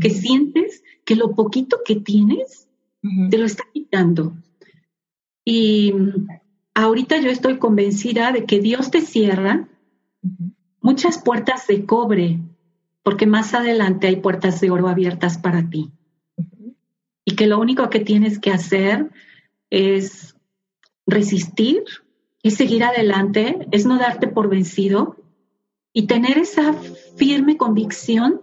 que sientes que lo poquito que tienes te lo está quitando. Y ahorita yo estoy convencida de que Dios te cierra muchas puertas de cobre, porque más adelante hay puertas de oro abiertas para ti. Y que lo único que tienes que hacer es resistir, y seguir adelante, es no darte por vencido y tener esa firme convicción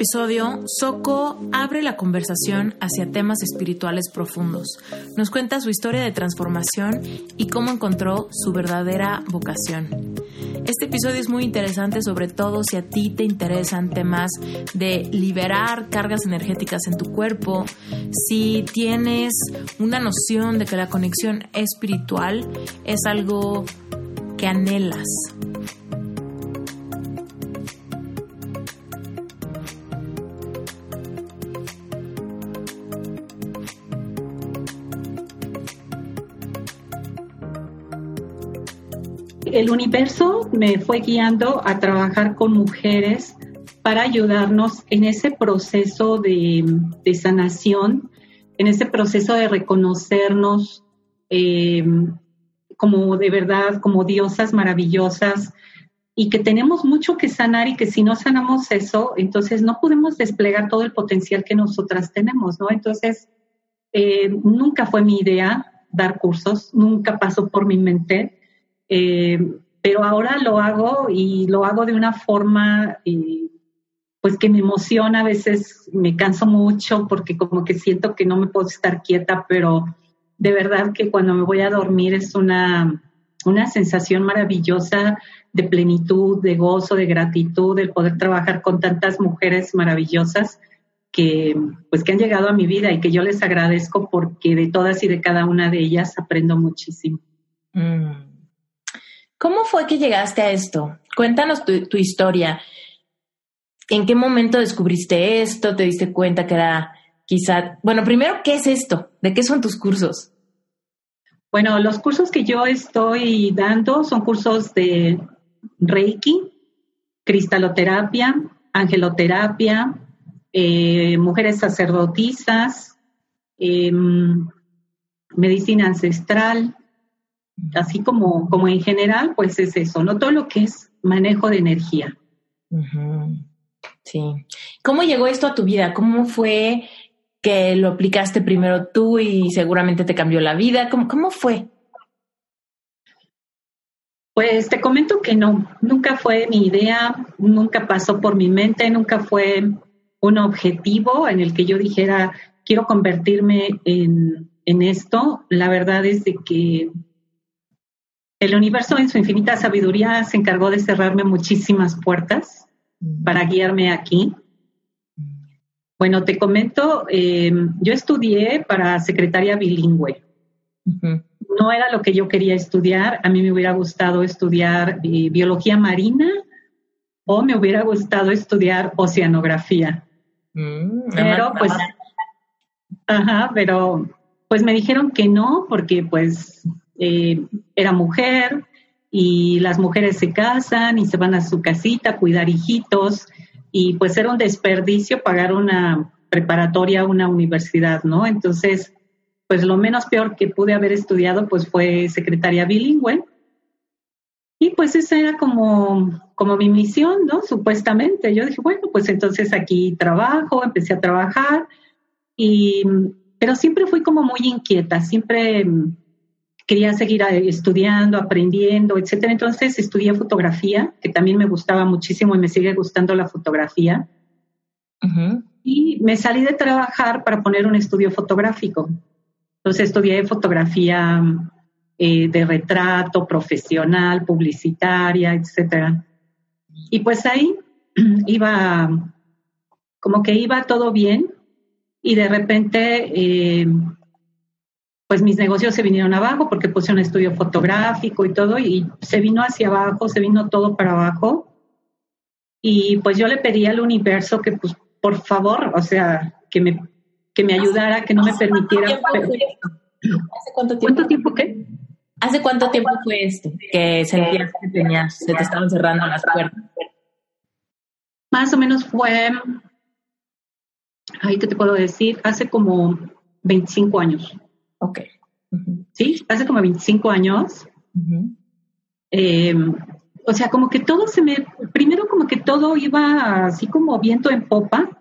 Episodio, Soko abre la conversación hacia temas espirituales profundos. Nos cuenta su historia de transformación y cómo encontró su verdadera vocación. Este episodio es muy interesante, sobre todo si a ti te interesan temas de liberar cargas energéticas en tu cuerpo, si tienes una noción de que la conexión espiritual es algo que anhelas, el universo me fue guiando a trabajar con mujeres para ayudarnos en ese proceso de, sanación, en ese proceso de reconocernos eh, como de verdad, como diosas maravillosas y que tenemos mucho que sanar y que si no sanamos eso, entonces no podemos desplegar todo el potencial que nosotras tenemos, ¿no? Entonces, eh, nunca fue mi idea dar cursos, nunca pasó por mi mente. Eh, pero ahora lo hago y lo hago de una forma eh, pues que me emociona, a veces me canso mucho porque como que siento que no me puedo estar quieta, pero de verdad que cuando me voy a dormir es una, una sensación maravillosa de plenitud, de gozo, de gratitud, el poder trabajar con tantas mujeres maravillosas que pues que han llegado a mi vida y que yo les agradezco porque de todas y de cada una de ellas aprendo muchísimo. Mm. ¿Cómo fue que llegaste a esto? Cuéntanos tu, historia. ¿En qué momento descubriste esto? ¿Te diste cuenta que era quizá... Bueno, primero, ¿qué es esto? ¿De qué son tus cursos? Bueno, los cursos que yo estoy dando son cursos de Reiki, cristaloterapia, angeloterapia, eh, mujeres sacerdotisas, em, medicina ancestral, así como, como en general, pues es eso, ¿no? Todo lo que es manejo de energía. Sí. ¿Cómo llegó esto a tu vida? ¿Cómo fue que lo aplicaste primero tú y seguramente te cambió la vida? ¿Cómo, cómo fue? Pues te comento que no, nunca fue mi idea, nunca pasó por mi mente, nunca fue un objetivo en el que yo dijera, quiero convertirme en, en esto. La verdad es de que el universo en su infinita sabiduría se encargó de cerrarme muchísimas puertas para guiarme aquí. Bueno, te comento, em, yo estudié para secretaria bilingüe. No era lo que yo quería estudiar. A mí me hubiera gustado estudiar eh, biología marina o me hubiera gustado estudiar oceanografía. Mm, pero pues, ajá, pero pues me dijeron que no porque pues eh, era mujer y las mujeres se casan y se van a su casita a cuidar hijitos y pues era un desperdicio pagar una preparatoria, una universidad, ¿no? Entonces, pues lo menos peor que pude haber estudiado pues fue secretaria bilingüe. Y pues esa era como, como mi misión, ¿no? Supuestamente. Yo dije, bueno, pues entonces aquí trabajo, empecé a trabajar, y, pero siempre fui como muy inquieta, siempre quería seguir estudiando, aprendiendo, etcétera. Entonces estudié fotografía, que también me gustaba muchísimo y me sigue gustando la fotografía. Y me salí de trabajar para poner un estudio fotográfico. Entonces estudié fotografía eh, de retrato, profesional, publicitaria, etcétera. Y pues ahí iba, como que iba todo bien y de repente eh, pues mis negocios se vinieron abajo porque puse un estudio fotográfico y todo y se vino hacia abajo, se vino todo para abajo. Y pues yo le pedí al universo que pues por favor, o sea, que me, que me ayudara, que no me permitiera... ¿Hace cuánto tiempo? ¿Cuánto tiempo qué? ¿Hace cuánto tiempo fue esto que sentías que tenías, se te estaban cerrando las puertas? Más o menos fue, ahí te puedo decir, hace como 25 años. Ok. Sí, hace como 25 años. Eh, o sea, como que todo se me, primero como que todo iba así como viento en popa.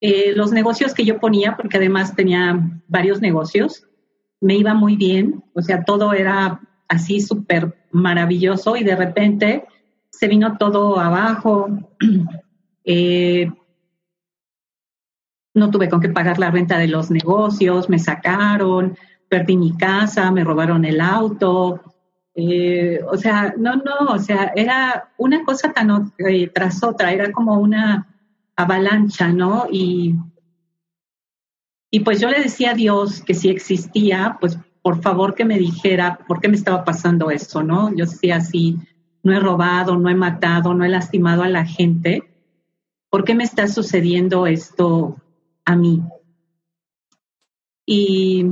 Eh, los negocios que yo ponía, porque además tenía varios negocios, me iba muy bien. O sea, todo era así súper maravilloso y de repente se vino todo abajo. Eh, no tuve con qué pagar la renta de los negocios, me sacaron, perdí mi casa, me robaron el auto. Eh, o sea, no, no, o sea, era una cosa tan eh, tras otra, era como una avalancha, ¿no? Y, y pues yo le decía a Dios que si existía, pues por favor que me dijera por qué me estaba pasando eso, ¿no? Yo decía así, no he robado, no he matado, no he lastimado a la gente. ¿Por qué me está sucediendo esto a mí. Y,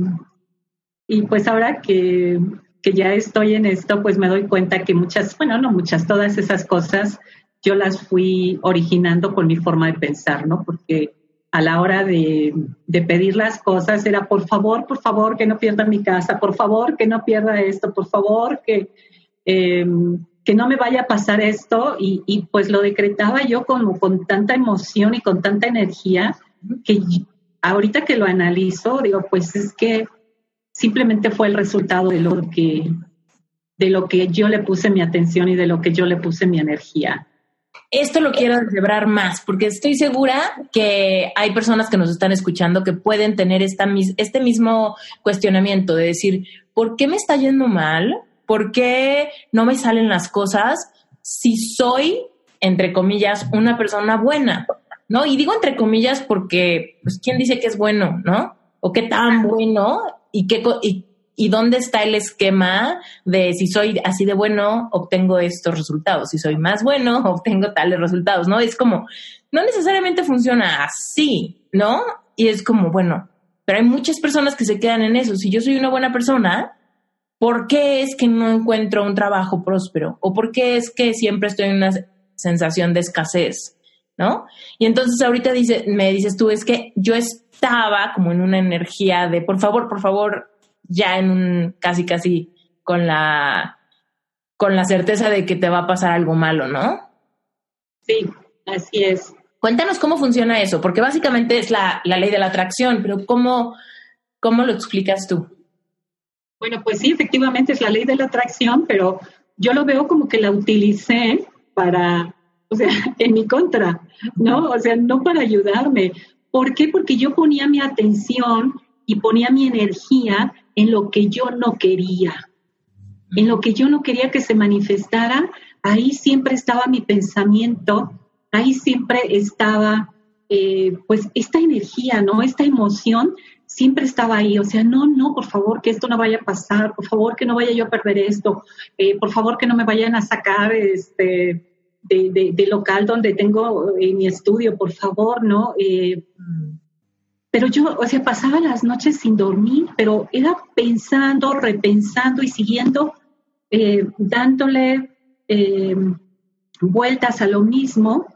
y pues ahora que, que ya estoy en esto, pues me doy cuenta que muchas, bueno, no muchas, todas esas cosas yo las fui originando con mi forma de pensar, ¿no? Porque a la hora de, de, pedir las cosas era, por favor, por favor, que no pierda mi casa, por favor, que no pierda esto, por favor, que, em, que no me vaya a pasar esto. Y, y, pues lo decretaba yo como con tanta emoción y con tanta energía que ahorita que lo analizo, digo, pues es que simplemente fue el resultado de lo que de lo que yo le puse mi atención y de lo que yo le puse mi energía. Esto lo quiero celebrar más, porque estoy segura que hay personas que nos están escuchando que pueden tener esta, este mismo cuestionamiento de decir, ¿por qué me está yendo mal? ¿Por qué no me salen las cosas si soy, entre comillas, una persona buena? ¿No? Y digo entre comillas porque, pues, ¿quién dice que es bueno, no? O qué tan bueno y qué, y, y dónde está el esquema de si soy así de bueno, obtengo estos resultados. Si soy más bueno, obtengo tales resultados, ¿no? Es como, no necesariamente funciona así, ¿no? Y es como, bueno, pero hay muchas personas que se quedan en eso. Si yo soy una buena persona, ¿por qué es que no encuentro un trabajo próspero? ¿O por qué es que siempre estoy en una sensación de escasez? ¿No? Y entonces ahorita dice, me dices tú, es que yo estaba como en una energía de, por favor, por favor, ya en un casi, casi con la, con la certeza de que te va a pasar algo malo, ¿no? Sí, así es. Cuéntanos cómo funciona eso, porque básicamente es la, la ley de la atracción, pero ¿cómo, ¿cómo lo explicas tú? Bueno, pues sí, efectivamente es la ley de la atracción, pero yo lo veo como que la utilicé para o sea, en mi contra, ¿no? O sea, no para ayudarme. ¿Por qué? Porque yo ponía mi atención y ponía mi energía en lo que yo no quería. En lo que yo no quería que se manifestara, ahí siempre estaba mi pensamiento, ahí siempre estaba, eh, pues, esta energía, ¿no? Esta emoción siempre estaba ahí. O sea, no, no, por favor, que esto no vaya a pasar, por favor, que no vaya yo a perder esto, eh, por favor, que no me vayan a sacar, este, de, local donde tengo eh, mi estudio, por favor, ¿no? Eh, pero yo, o sea, pasaba las noches sin dormir, pero era pensando, repensando y siguiendo, eh, dándole vueltas a lo mismo,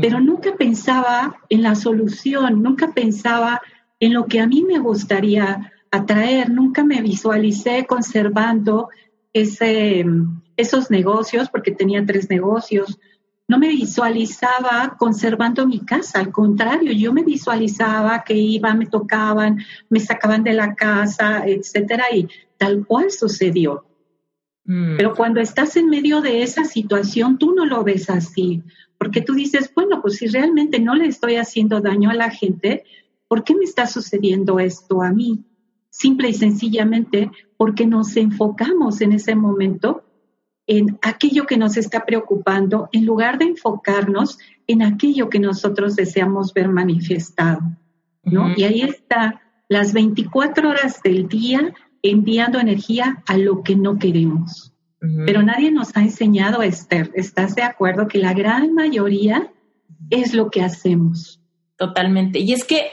pero nunca pensaba en la solución, nunca pensaba en lo que a mí me gustaría atraer, nunca me visualicé conservando ese, esos negocios, porque tenía tres negocios, no me visualizaba conservando mi casa, al contrario, yo me visualizaba que iba, me tocaban, me sacaban de la casa, etcétera, y tal cual sucedió. Mm. Pero cuando estás en medio de esa situación, tú no lo ves así, porque tú dices, bueno, pues si realmente no le estoy haciendo daño a la gente, ¿por qué me está sucediendo esto a mí? Simple y sencillamente porque nos enfocamos en ese momento en aquello que nos está preocupando en lugar de enfocarnos en aquello que nosotros deseamos ver manifestado, ¿no? Y ahí está las 24 horas del día enviando energía a lo que no queremos. Pero nadie nos ha enseñado, Esther, ¿estás de acuerdo que la gran mayoría es lo que hacemos? Totalmente. Y es que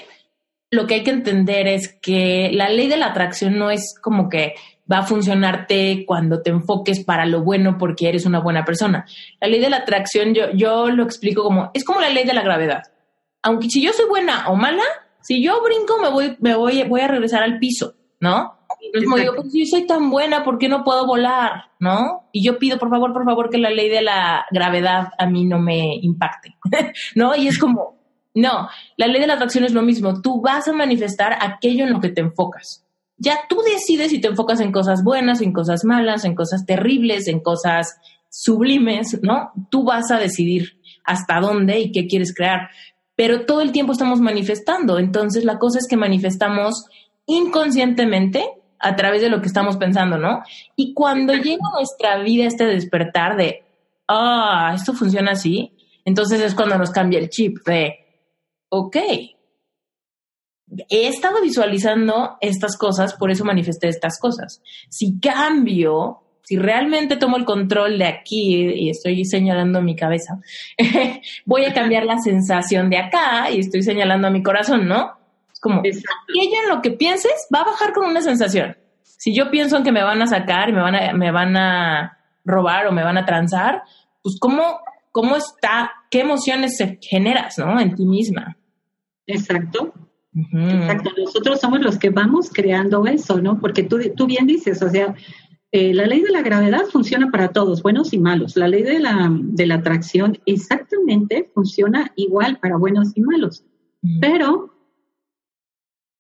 lo que hay que entender es que la ley de la atracción no es como que va a funcionarte cuando te enfoques para lo bueno porque eres una buena persona. La ley de la atracción yo, yo lo explico como, es como la ley de la gravedad. Aunque si yo soy buena o mala, si yo brinco me voy, me voy, voy a regresar al piso, ¿no? Entonces, como digo, pues si yo soy tan buena, ¿por qué no puedo volar? ¿No? Y yo pido, por favor, por favor, que la ley de la gravedad a mí no me impacte, ¿no? Y es como, no, la ley de la atracción es lo mismo. Tú vas a manifestar aquello en lo que te enfocas ya tú decides si te enfocas en cosas buenas, en cosas malas, en cosas terribles, en cosas sublimes, ¿no? Tú vas a decidir hasta dónde y qué quieres crear. Pero todo el tiempo estamos manifestando. Entonces la cosa es que manifestamos inconscientemente a través de lo que estamos pensando, ¿no? Y cuando llega a nuestra vida este despertar de, ah, esto funciona así, entonces es cuando nos cambia el chip de, ok, he estado visualizando estas cosas, por eso manifesté estas cosas. Si cambio, si realmente tomo el control de aquí y estoy señalando mi cabeza, voy a cambiar la sensación de acá y estoy señalando a mi corazón, ¿no? Es como, aquello en lo que pienses va a bajar con una sensación. Si yo pienso en que me van a sacar, me van a, me van a robar o me van a transar, pues cómo, cómo está, qué emociones generas, ¿no? En ti misma. Exacto. Exacto, nosotros somos los que vamos creando eso, ¿no? Porque tú, tú bien dices, o sea, eh, la ley de la gravedad funciona para todos, buenos y malos. La ley de la, de la atracción exactamente funciona igual para buenos y malos. Pero,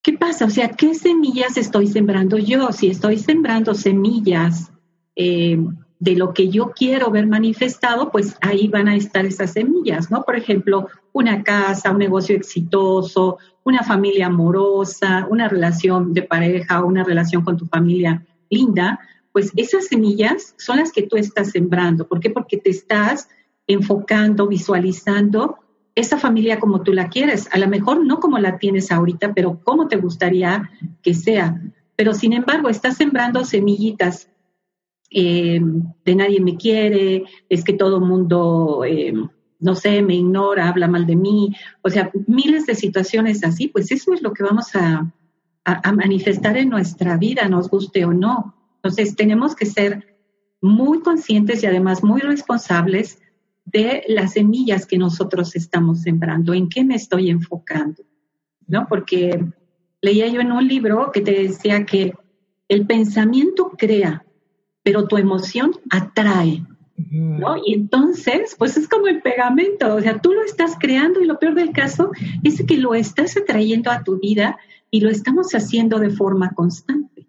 ¿qué pasa? O sea, ¿qué semillas estoy sembrando yo? Si estoy sembrando semillas eh, de lo que yo quiero ver manifestado, pues ahí van a estar esas semillas, ¿no? Por ejemplo, una casa, un negocio exitoso, una familia amorosa, una relación de pareja, una relación con tu familia linda, pues esas semillas son las que tú estás sembrando. ¿Por qué? Porque te estás enfocando, visualizando esa familia como tú la quieres. A lo mejor no como la tienes ahorita, pero como te gustaría que sea. Pero sin embargo, estás sembrando semillitas eh, de nadie me quiere, es que todo mundo eh, no sé, me ignora, habla mal de mí, o sea, miles de situaciones así, pues eso es lo que vamos a, manifestar en nuestra vida, nos guste o no. Entonces, tenemos que ser muy conscientes y además muy responsables de las semillas que nosotros estamos sembrando, en qué me estoy enfocando, ¿no? Porque leía yo en un libro que te decía que el pensamiento crea, pero tu emoción atrae. ¿No? Y entonces, pues es como el pegamento, o sea, tú lo estás creando y lo peor del caso es que lo estás atrayendo a tu vida y lo estamos haciendo de forma constante.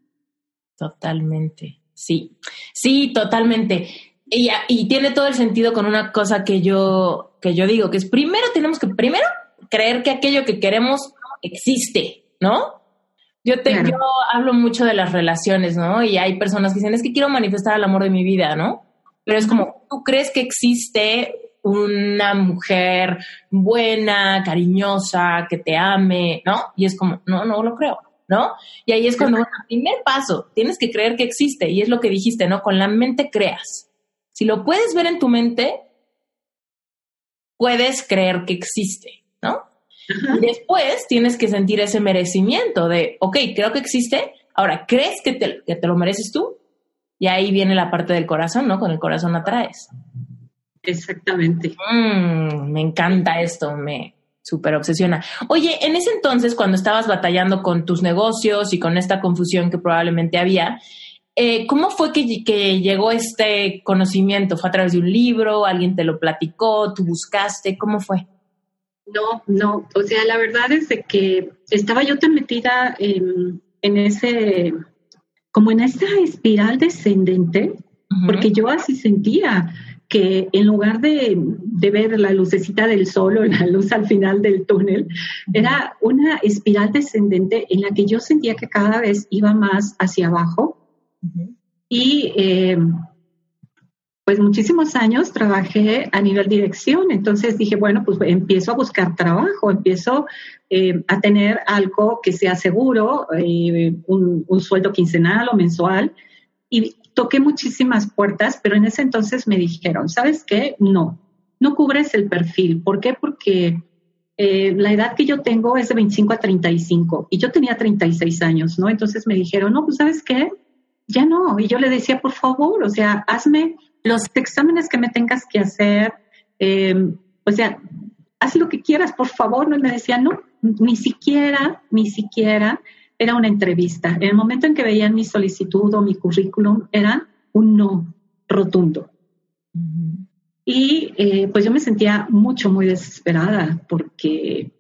Totalmente, sí, sí, totalmente. Y, y tiene todo el sentido con una cosa que yo, que yo digo, que es primero tenemos que, primero, creer que aquello que queremos existe, ¿no? Yo, te, yo hablo mucho de las relaciones, ¿no? Y hay personas que dicen, es que quiero manifestar el amor de mi vida, ¿no? Pero es como, ¿tú crees que existe una mujer buena, cariñosa, que te ame, ¿no? Y es como, no, no lo creo, ¿no? Y ahí es cuando, bueno, primer paso, tienes que creer que existe, y es lo que dijiste, ¿no? Con la mente creas. Si lo puedes ver en tu mente, puedes creer que existe, ¿no? Y después tienes que sentir ese merecimiento de, ok, creo que existe, ahora, ¿crees que te, que te lo mereces tú? Y ahí viene la parte del corazón, ¿no? Con el corazón atraes. Exactamente. Mm, me encanta esto, me súper obsesiona. Oye, en ese entonces, cuando estabas batallando con tus negocios y con esta confusión que probablemente había, eh, ¿cómo fue que, que, llegó este conocimiento? ¿Fue a través de un libro? ¿Alguien te lo platicó? ¿Tú buscaste? ¿Cómo fue? No, no. O sea, la verdad es de que estaba yo tan metida en, en ese, como en esa espiral descendente, porque yo así sentía que en lugar de, ver la lucecita del sol o la luz al final del túnel, era una espiral descendente en la que yo sentía que cada vez iba más hacia abajo. Y eh, pues muchísimos años trabajé a nivel dirección, entonces dije, bueno, pues empiezo a buscar trabajo, empiezo eh, a tener algo que sea seguro, eh, un, sueldo quincenal o mensual, y toqué muchísimas puertas, pero en ese entonces me dijeron, ¿sabes qué? No, no cubres el perfil. ¿Por qué? Porque eh, la edad que yo tengo es de 25 a 35 y yo tenía 36 años, ¿no? Entonces me dijeron, no, pues ¿sabes qué? Ya no. Y yo le decía, por favor, o sea, hazme los exámenes que me tengas que hacer, em, o sea, haz lo que quieras, por favor. No, me decía, no, ni siquiera, ni siquiera era una entrevista. En el momento en que veían mi solicitud o mi currículum, era un no rotundo. Y eh, pues yo me sentía mucho, muy desesperada porque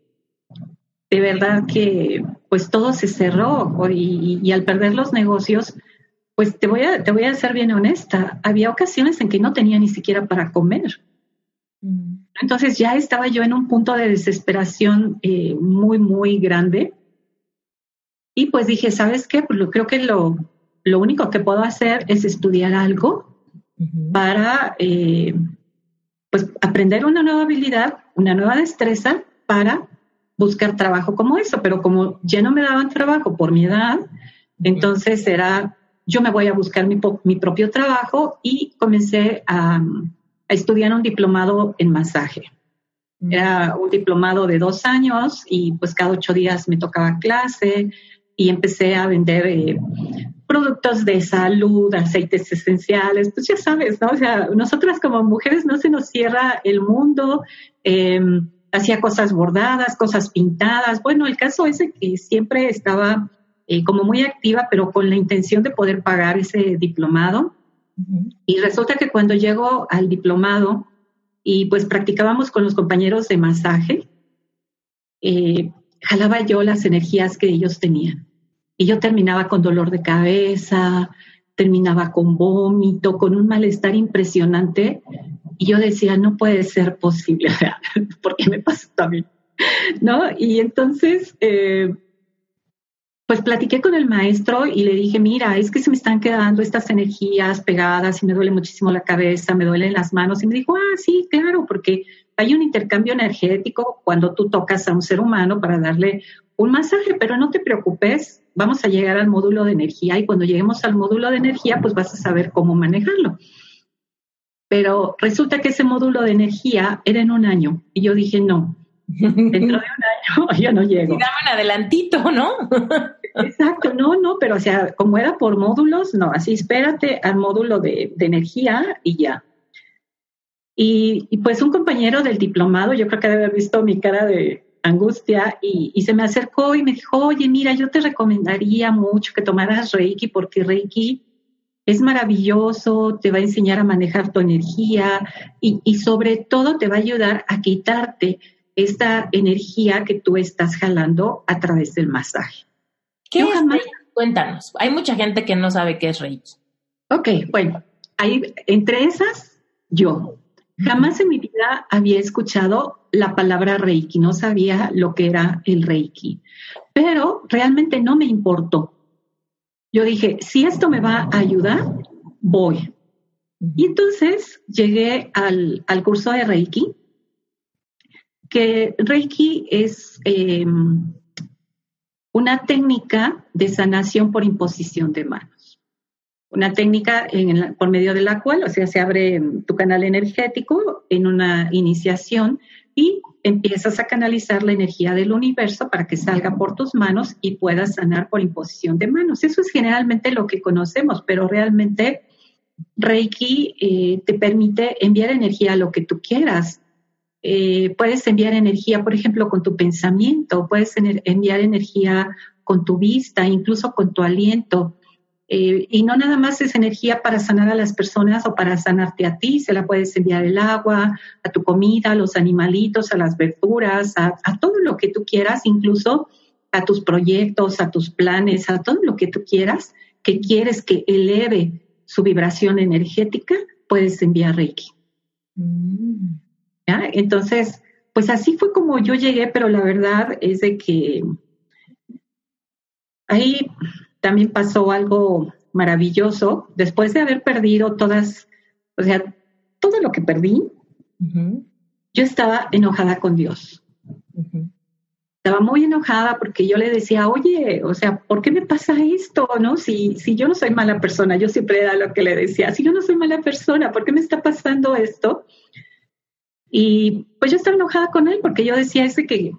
de verdad que pues todo se cerró y, al perder los negocios, pues te voy, a, te voy a ser bien honesta, había ocasiones en que no tenía ni siquiera para comer. Entonces ya estaba yo en un punto de desesperación eh, muy, muy grande y pues dije, ¿sabes qué? Pues creo que lo, lo único que puedo hacer es estudiar algo para eh, pues aprender una nueva habilidad, una nueva destreza para buscar trabajo como eso. Pero como ya no me daban trabajo por mi edad, entonces era, yo me voy a buscar mi, mi propio trabajo y comencé a, a, estudiar un diplomado en masaje. Era un diplomado de dos años y pues cada ocho días me tocaba clase, y empecé a vender eh, productos de salud, aceites esenciales, pues ya sabes, ¿no? O sea, nosotras como mujeres no se nos cierra el mundo, em, hacía cosas bordadas, cosas pintadas. Bueno, el caso es que siempre estaba eh, como muy activa, pero con la intención de poder pagar ese diplomado. Y resulta que cuando llego al diplomado y pues practicábamos con los compañeros de masaje, eh, jalaba yo las energías que ellos tenían. Y yo terminaba con dolor de cabeza, terminaba con vómito, con un malestar impresionante. Y yo decía, no puede ser posible, ¿por qué me pasa también? ¿No? Y entonces, eh, pues platiqué con el maestro y le dije, mira, es que se me están quedando estas energías pegadas y me duele muchísimo la cabeza, me duelen las manos. Y me dijo, ah, sí, claro, porque hay un intercambio energético cuando tú tocas a un ser humano para darle un masaje, pero no te preocupes, vamos a llegar al módulo de energía y cuando lleguemos al módulo de energía, pues vas a saber cómo manejarlo. Pero resulta que ese módulo de energía era en un año y yo dije, no, dentro de un año yo no llego. Y dame un adelantito, ¿no? Exacto, no, no, pero o sea, como era por módulos, no, así espérate al módulo de, de energía y ya. Y, pues un compañero del diplomado, yo creo que debe haber visto mi cara de angustia y, se me acercó y me dijo, oye, mira, yo te recomendaría mucho que tomaras Reiki porque Reiki es maravilloso, te va a enseñar a manejar tu energía y, y sobre todo te va a ayudar a quitarte esta energía que tú estás jalando a través del masaje. ¿Qué es Reiki? Cuéntanos. Hay mucha gente que no sabe qué es Reiki. Ok, bueno, hay, entre esas, yo. Jamás en mi vida había escuchado la palabra Reiki, no sabía lo que era el Reiki, pero realmente no me importó. Yo dije, si esto me va a ayudar, voy. Y entonces llegué al, curso de Reiki, que Reiki es em, una técnica de sanación por imposición de mano una técnica en por medio de la cual, o sea, se abre tu canal energético en una iniciación y empiezas a canalizar la energía del universo para que salga por tus manos y puedas sanar por imposición de manos. Eso es generalmente lo que conocemos, pero realmente Reiki eh, te permite enviar energía a lo que tú quieras. Eh, puedes enviar energía, por ejemplo, con tu pensamiento, puedes enviar energía con tu vista, incluso con tu aliento. eh, y no nada más es energía para sanar a las personas o para sanarte a ti, se la puedes enviar el agua, a tu comida, a los animalitos, a las verduras, a, todo lo que tú quieras, incluso a tus proyectos, a tus planes, a todo lo que tú quieras, que quieres que eleve su vibración energética, puedes enviar Reiki. Mm. Entonces, pues así fue como yo llegué, pero la verdad es de que ahí también pasó algo maravilloso. Después de haber perdido todas, o sea, todo lo que perdí, yo estaba enojada con Dios. Estaba muy enojada porque yo le decía, oye, o sea, ¿por qué me pasa esto? ¿No? Si, si yo no soy mala persona, yo siempre era lo que le decía, si yo no soy mala persona, ¿por qué me está pasando esto? Y pues yo estaba enojada con él porque yo decía ese que,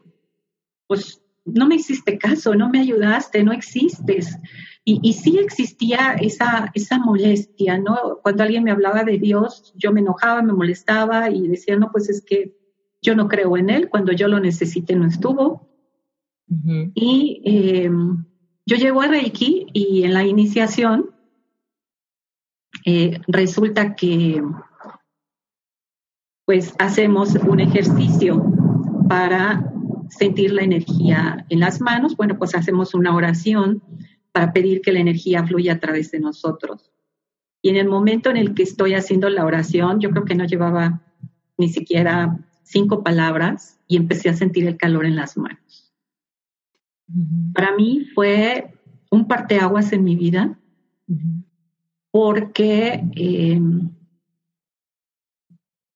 pues no me hiciste caso, no me ayudaste, no existes. Y, y sí existía esa, esa molestia, ¿no? Cuando alguien me hablaba de Dios, yo me enojaba, me molestaba y decía, no, pues es que yo no creo en Él, cuando yo lo necesité no estuvo. Y eh, yo llego a Reiki y en la iniciación eh, resulta que pues hacemos un ejercicio para sentir la energía en las manos. Bueno, pues hacemos una oración para pedir que la energía fluya a través de nosotros. Y en el momento en el que estoy haciendo la oración, yo creo que no llevaba ni siquiera cinco palabras y empecé a sentir el calor en las manos. Para mí fue un parteaguas en mi vida porque eh,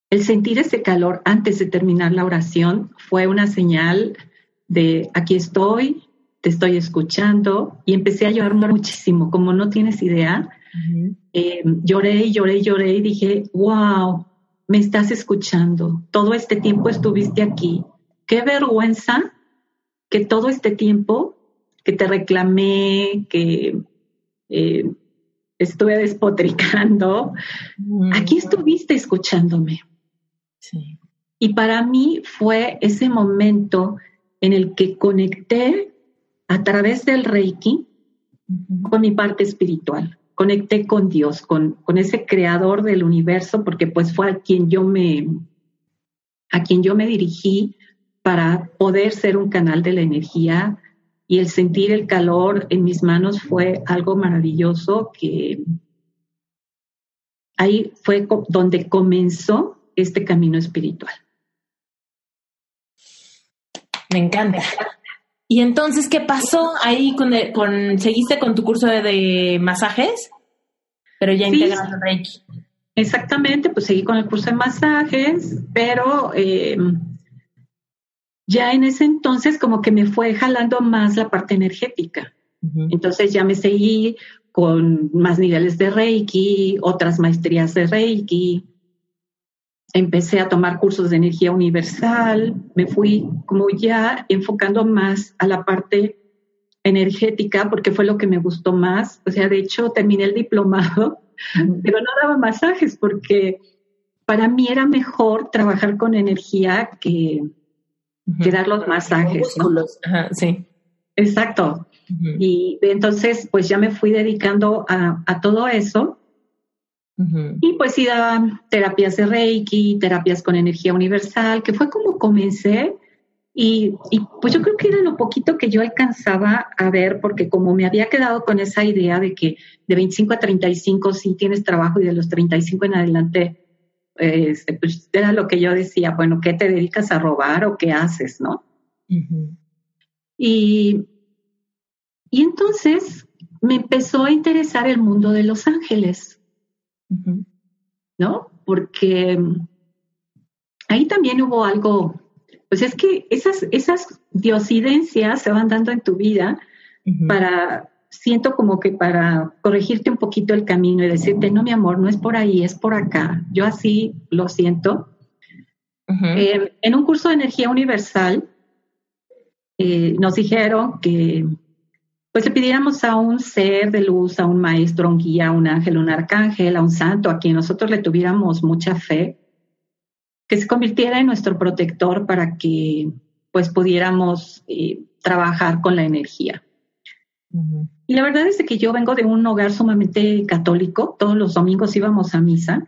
el sentir ese calor antes de terminar la oración fue una señal de aquí estoy, te estoy escuchando y empecé a llorar muchísimo, como no tienes idea. Eh, lloré y lloré y lloré y dije, wow, me estás escuchando, todo este tiempo estuviste aquí. Qué vergüenza que todo este tiempo que te reclamé, que eh, estuve despotricando, aquí estuviste escuchándome. Y para mí fue ese momento en el que conecté a través del Reiki con mi parte espiritual. Conecté con Dios, con, con ese creador del universo, porque pues fue a quien yo me, a quien yo me dirigí para poder ser un canal de la energía. Y el sentir el calor en mis manos fue algo maravilloso que ahí fue donde comenzó este camino espiritual. Me encanta. Y entonces, ¿qué pasó ahí con, con seguiste con tu curso de, masajes? Pero ya integrando Reiki. Exactamente, pues seguí con el curso de masajes, pero em, ya en ese entonces como que me fue jalando más la parte energética. Entonces ya me seguí con más niveles de Reiki, otras maestrías de Reiki, empecé a tomar cursos de energía universal, me fui como ya enfocando más a la parte energética porque fue lo que me gustó más. O sea, de hecho terminé el diplomado, pero no daba masajes porque para mí era mejor trabajar con energía que, dar los masajes. sí. Exacto. Y entonces, pues ya me fui dedicando a, a todo eso y pues sí daba terapias de Reiki, terapias con energía universal, que fue como comencé. Y, y, pues yo creo que era lo poquito que yo alcanzaba a ver, porque como me había quedado con esa idea de que de 25 a 35 sí tienes trabajo y de los 35 en adelante, este, pues era lo que yo decía, bueno, ¿qué te dedicas a robar o qué haces, no? y, y entonces me empezó a interesar el mundo de los ángeles. ¿No? Porque mm, ahí también hubo algo, pues es que esas, esas diosidencias se van dando en tu vida para, siento como que para corregirte un poquito el camino y decirte, no, mi amor, no es por ahí, es por acá. Yo así lo siento. Eh, en un curso de energía universal eh, nos dijeron que pues le pidiéramos a un ser de luz, a un maestro, a un guía, a un ángel, un arcángel, a un santo, a quien nosotros le tuviéramos mucha fe, que se convirtiera en nuestro protector para que pues pudiéramos eh, trabajar con la energía. Y la verdad es que yo vengo de un hogar sumamente católico, todos los domingos íbamos a misa,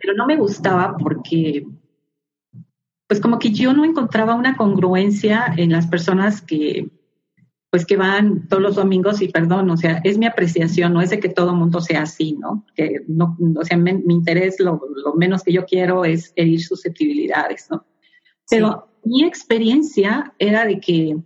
pero no me gustaba porque, pues como que yo no encontraba una congruencia en las personas que, pues que van todos los domingos y perdón, o sea, es mi apreciación, no es de que todo el mundo sea así, ¿no? Que no, o sea, mi interés, lo, menos que yo quiero es herir susceptibilidades, ¿no? Pero mi experiencia era de que,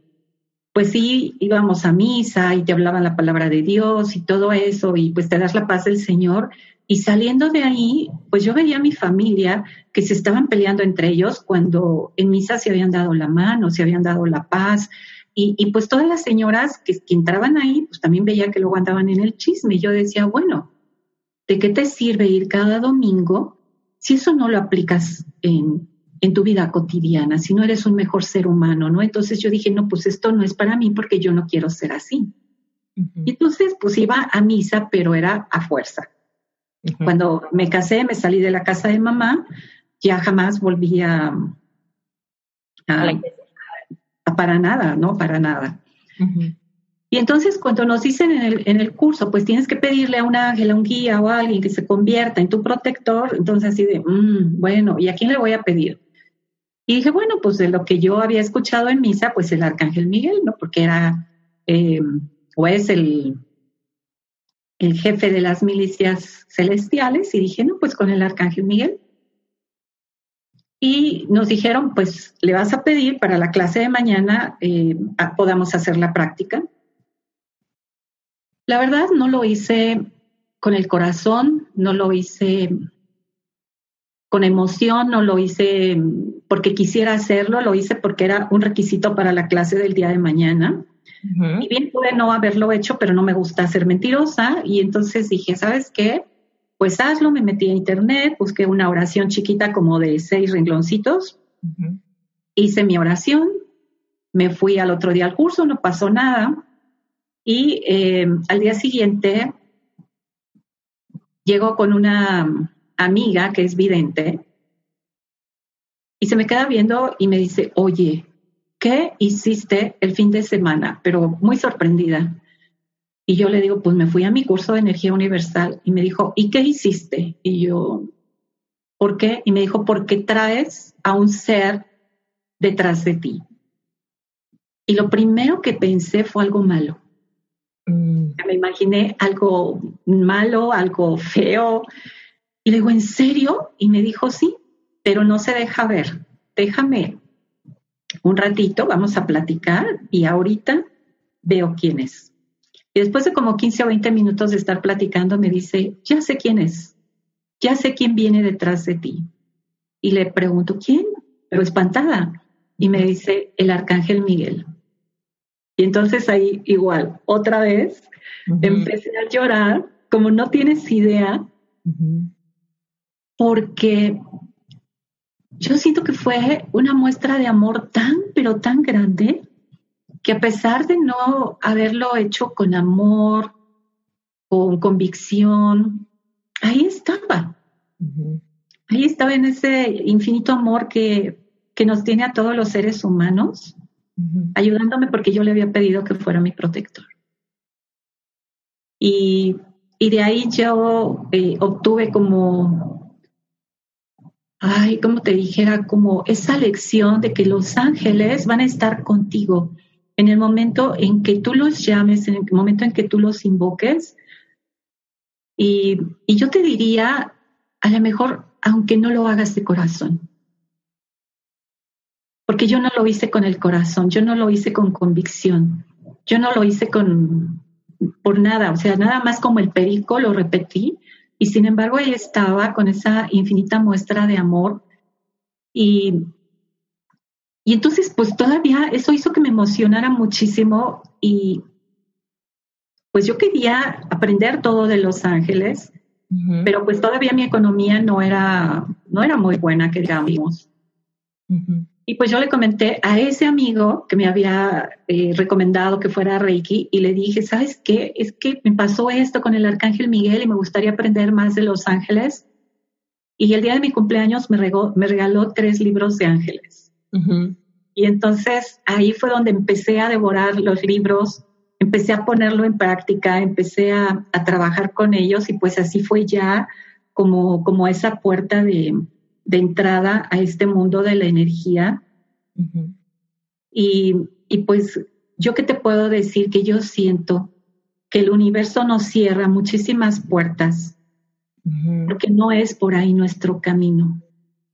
pues sí, íbamos a misa y te hablaban la palabra de Dios y todo eso, y pues te das la paz del Señor. Y saliendo de ahí, pues yo veía a mi familia que se estaban peleando entre ellos cuando en misa se habían dado la mano, se habían dado la paz, y, pues todas las señoras que, entraban ahí, pues también veía que luego andaban en el chisme. Y yo decía, bueno, ¿de qué te sirve ir cada domingo si eso no lo aplicas en, tu vida cotidiana, si no eres un mejor ser humano, ¿no? Entonces yo dije, no, pues esto no es para mí porque yo no quiero ser así. Y entonces, pues iba a misa, pero era a fuerza. Cuando me casé, me salí de la casa de mamá, ya jamás volví a, a, para nada, ¿no? Para nada. Y entonces cuando nos dicen en el, en el, curso, pues tienes que pedirle a un ángel, a un guía o a alguien que se convierta en tu protector, entonces así de, mm, bueno, ¿y a quién le voy a pedir? Y dije, bueno, pues de lo que yo había escuchado en misa, pues el arcángel Miguel, ¿no? Porque era, eh, o es el, el jefe de las milicias celestiales, y dije, no, pues con el arcángel Miguel. Y nos dijeron, pues le vas a pedir para la clase de mañana eh, podamos hacer la práctica. La verdad no lo hice con el corazón, no lo hice con emoción, no lo hice porque quisiera hacerlo, lo hice porque era un requisito para la clase del día de mañana. Y bien pude no haberlo hecho, pero no me gusta ser mentirosa. Y entonces dije, ¿sabes qué? Pues hazlo, me metí a internet, busqué una oración chiquita como de seis rengloncitos, hice mi oración, me fui al otro día al curso, no pasó nada, y eh, al día siguiente llego con una amiga que es vidente y se me queda viendo y me dice, oye, ¿qué hiciste el fin de semana? Pero muy sorprendida. Y yo le digo, pues me fui a mi curso de energía universal y me dijo, ¿y qué hiciste? Y yo, ¿por qué? Y me dijo, porque traes a un ser detrás de ti. Y lo primero que pensé fue algo malo. Mm. Me imaginé algo malo, algo feo. Y le digo, ¿en serio? Y me dijo, sí, pero no se deja ver. Déjame un ratito, vamos a platicar y ahorita veo quién es. Y después de como 15 o 20 minutos de estar platicando, me dice, ya sé quién es, ya sé quién viene detrás de ti. Y le pregunto, ¿quién? Pero espantada. Y me dice, el arcángel Miguel. Y entonces ahí igual, otra vez, empecé a llorar, como no tienes idea, porque yo siento que fue una muestra de amor tan, pero tan grande, que a pesar de no haberlo hecho con amor, con convicción, ahí estaba. Ahí estaba en ese infinito amor que, que, nos tiene a todos los seres humanos, ayudándome porque yo le había pedido que fuera mi protector. Y, y de ahí yo eh, obtuve como, ay, como te dijera, como esa lección de que los ángeles van a estar contigo en el momento en que tú los llames, en el momento en que tú los invoques. Y, yo te diría, a lo mejor, aunque no lo hagas de corazón, porque yo no lo hice con el corazón, yo no lo hice con convicción, yo no lo hice con por nada, o sea, nada más como el perico lo repetí y sin embargo ahí estaba con esa infinita muestra de amor y, y entonces, pues todavía eso hizo que me emocionara muchísimo y pues yo quería aprender todo de Los Ángeles, pero pues todavía mi economía no era, no era muy buena, que digamos. Y pues yo le comenté a ese amigo que me había eh, recomendado que fuera Reiki y le dije, ¿sabes qué? Es que me pasó esto con el Arcángel Miguel y me gustaría aprender más de Los Ángeles. Y el día de mi cumpleaños me, me regaló tres libros de ángeles. Y entonces ahí fue donde empecé a devorar los libros empecé a ponerlo en práctica, empecé a, trabajar con ellos y pues así fue ya como, como esa puerta de, entrada a este mundo de la energía. y, y pues yo que te puedo decir que yo siento que el universo nos cierra muchísimas puertas, porque no es por ahí nuestro camino.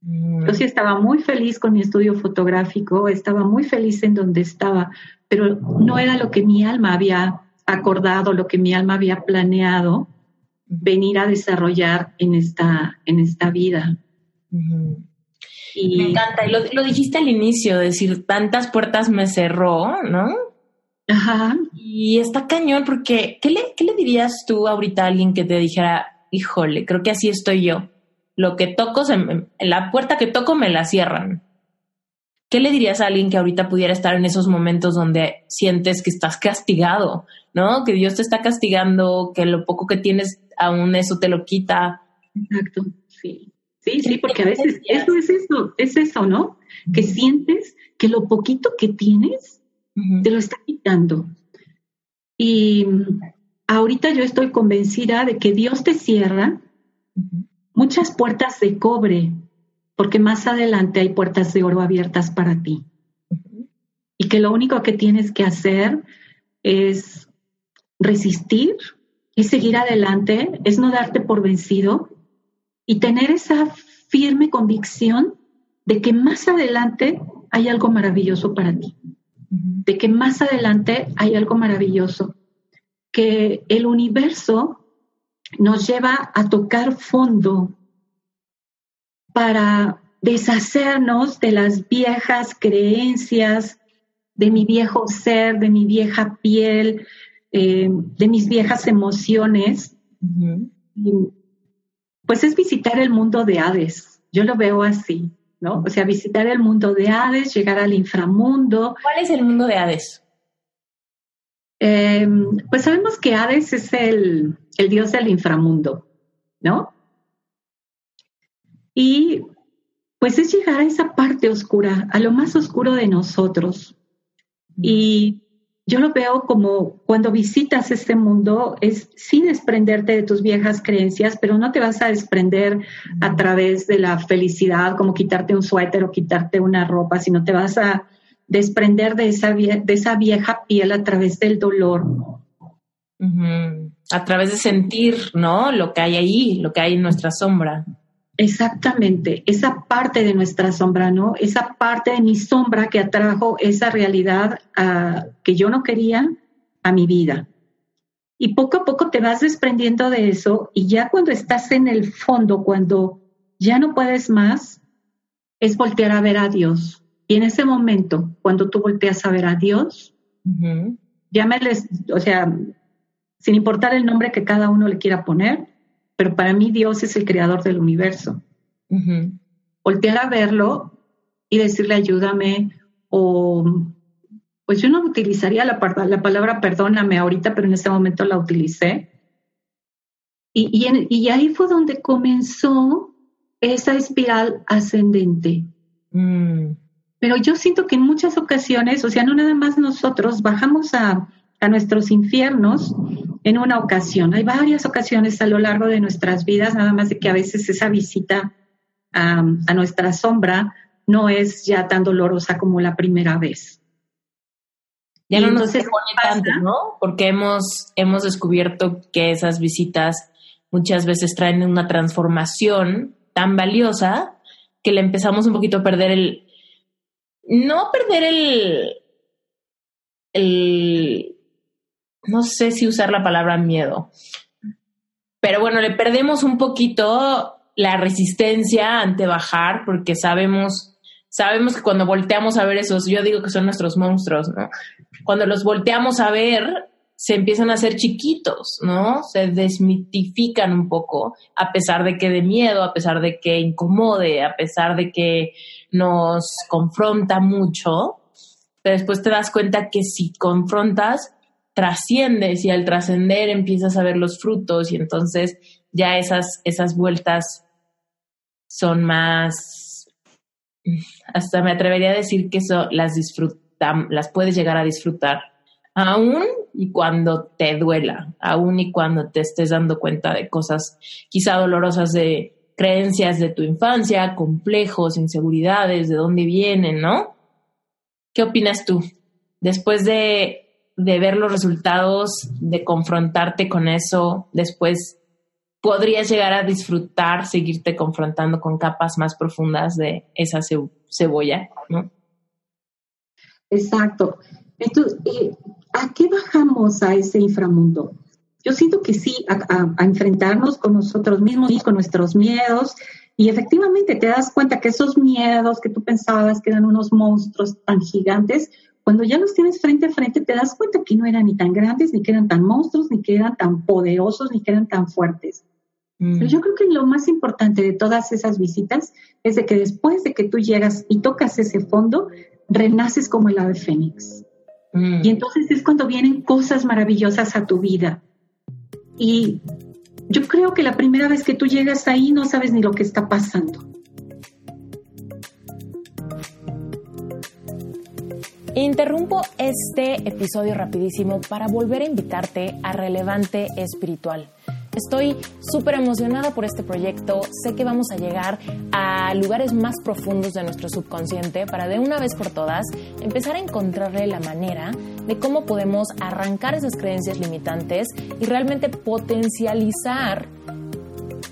Yo sí estaba muy feliz con mi estudio fotográfico, estaba muy feliz en donde estaba, pero no era lo que mi alma había acordado, lo que mi alma había planeado venir a desarrollar en esta, en esta vida. y, me encanta, y lo, lo, dijiste al inicio, decir, tantas puertas me cerró, ¿no? Ajá. Y está cañón porque, ¿qué le, ¿qué le dirías tú ahorita a alguien que te dijera, híjole, creo que así estoy yo? Lo que toco, se la puerta que toco me la cierran. ¿Qué le dirías a alguien que ahorita pudiera estar en esos momentos donde sientes que estás castigado, ¿no? Que Dios te está castigando, que lo poco que tienes aún eso te lo quita. Exacto, sí. Sí, sí, porque a veces eso es eso, es eso, ¿no? Que sientes que lo poquito que tienes te lo está quitando. Y ahorita yo estoy convencida de que Dios te cierra muchas puertas de cobre, porque más adelante hay puertas de oro abiertas para ti. Y que lo único que tienes que hacer es resistir y seguir adelante, es no darte por vencido y tener esa firme convicción de que más adelante hay algo maravilloso para ti. De que más adelante hay algo maravilloso, que el universo nos lleva a tocar fondo para deshacernos de las viejas creencias, de mi viejo ser, de mi vieja piel, eh, de mis viejas emociones. Pues es visitar el mundo de Hades. Yo lo veo así. ¿no? O sea, visitar el mundo de Hades, llegar al inframundo. ¿Cuál es el mundo de Hades? Em, pues sabemos que Hades es el, el dios del inframundo, ¿no? Y pues es llegar a esa parte oscura, a lo más oscuro de nosotros. Y yo lo veo como cuando visitas este mundo es sin desprenderte de tus viejas creencias, pero no te vas a desprender a través de la felicidad, como quitarte un suéter o quitarte una ropa, sino te vas a desprender de esa, de esa vieja piel a través del dolor. A través de sentir, ¿no? Lo que hay ahí, lo que hay en nuestra sombra. Exactamente, esa parte de nuestra sombra, ¿no? Esa parte de mi sombra que atrajo esa realidad ah, que yo no quería a mi vida. Y poco a poco te vas desprendiendo de eso y ya cuando estás en el fondo, cuando ya no puedes más, es voltear a ver a Dios. Y en ese momento, cuando tú volteas a ver a Dios, llámeles, o sea, sin importar el nombre que cada uno le quiera poner, pero para mí Dios es el creador del universo. Voltear a verlo y decirle ayúdame o pues yo no utilizaría la, la, palabra perdóname ahorita, pero en ese momento la utilicé. Y, y, ahí fue donde comenzó esa espiral ascendente. Mm. Pero yo siento que en muchas ocasiones, o sea, no nada más nosotros, bajamos a, a nuestros infiernos en una ocasión. Hay varias ocasiones a lo largo de nuestras vidas, nada más de que a veces esa visita a, nuestra sombra no es ya tan dolorosa como la primera vez. Ya no nos pone tanto, ¿no? Porque hemos, hemos descubierto que esas visitas muchas veces traen una transformación tan valiosa que le empezamos un poquito a perder el, no perder el, el, no sé si usar la palabra miedo, pero bueno, le perdemos un poquito la resistencia ante bajar porque sabemos, sabemos que cuando volteamos a ver esos, yo digo que son nuestros monstruos, ¿no? Cuando los volteamos a ver, se empiezan a hacer chiquitos, ¿no? Se desmitifican un poco, a pesar de que de miedo, a pesar de que incomode, a pesar de que nos confronta mucho, pero después te das cuenta que si confrontas, trasciendes y al trascender empiezas a ver los frutos y entonces ya esas, esas vueltas son más, hasta me atrevería a decir que eso las disfrutam, las puedes llegar a disfrutar, aún y cuando te duela, aún y cuando te estés dando cuenta de cosas quizá dolorosas de creencias de tu infancia, complejos, inseguridades, de dónde vienen, ¿no? ¿Qué opinas tú? Después de, de ver los resultados, de confrontarte con eso, después podrías llegar a disfrutar, seguirte confrontando con capas más profundas de esa cebolla, ¿no? Exacto. Entonces, eh, ¿a qué bajamos a ese inframundo? Yo siento que sí, a, enfrentarnos con nosotros mismos, con nuestros miedos, y efectivamente te das cuenta que esos miedos que tú pensabas que eran unos monstruos tan gigantes, cuando ya los tienes frente a frente, te das cuenta que no eran ni tan grandes, ni que eran tan monstruos, ni que eran tan poderosos, ni que eran tan fuertes. Mm. Pero yo creo que lo más importante de todas esas visitas es de que después de que tú llegas y tocas ese fondo, renaces como el ave fénix. Mm. Y entonces es cuando vienen cosas maravillosas a tu vida. Y yo creo que la primera vez que tú llegas ahí no sabes ni lo que está pasando. Interrumpo este episodio rapidísimo para volver a invitarte a Relevante Espiritual. Estoy súper emocionada por este proyecto. Sé que vamos a llegar a lugares más profundos de nuestro subconsciente para de una vez por todas empezar a encontrarle la manera de cómo podemos arrancar esas creencias limitantes y realmente potencializar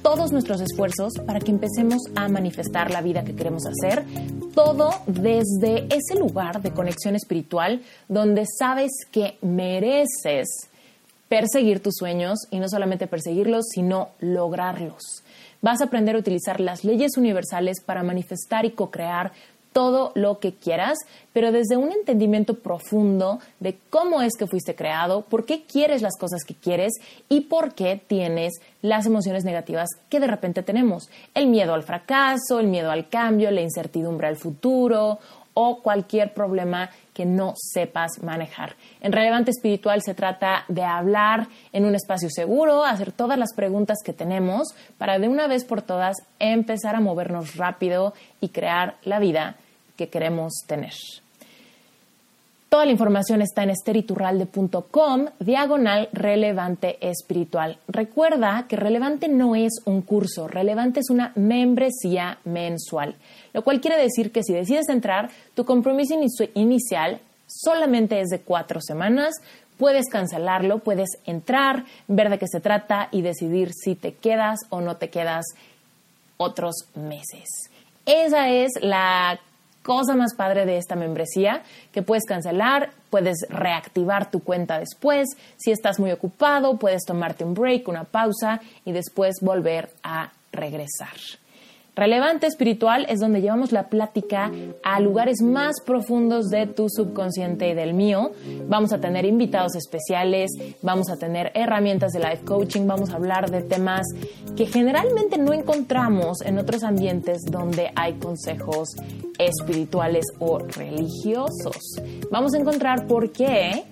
todos nuestros esfuerzos para que empecemos a manifestar la vida que queremos hacer, todo desde ese lugar de conexión espiritual donde sabes que mereces perseguir tus sueños y no solamente perseguirlos, sino lograrlos. Vas a aprender a utilizar las leyes universales para manifestar y co-crear todo lo que quieras, pero desde un entendimiento profundo de cómo es que fuiste creado, por qué quieres las cosas que quieres y por qué tienes las emociones negativas que de repente tenemos. El miedo al fracaso, el miedo al cambio, la incertidumbre al futuro o cualquier problema que no sepas manejar. En Relevante Espiritual se trata de hablar en un espacio seguro, hacer todas las preguntas que tenemos para de una vez por todas empezar a movernos rápido y crear la vida que queremos tener. Toda la información está en esteriturralde.com, diagonal relevante espiritual. Recuerda que relevante no es un curso, relevante es una membresía mensual, lo cual quiere decir que si decides entrar, tu compromiso inicial solamente es de cuatro semanas, puedes cancelarlo, puedes entrar, ver de qué se trata y decidir si te quedas o no te quedas otros meses. Esa es la cosa más padre de esta membresía, que puedes cancelar, puedes reactivar tu cuenta después, si estás muy ocupado, puedes tomarte un break, una pausa y después volver a regresar. Relevante espiritual es donde llevamos la plática a lugares más profundos de tu subconsciente y del mío. Vamos a tener invitados especiales, vamos a tener herramientas de life coaching, vamos a hablar de temas que generalmente no encontramos en otros ambientes donde hay consejos espirituales o religiosos. Vamos a encontrar por qué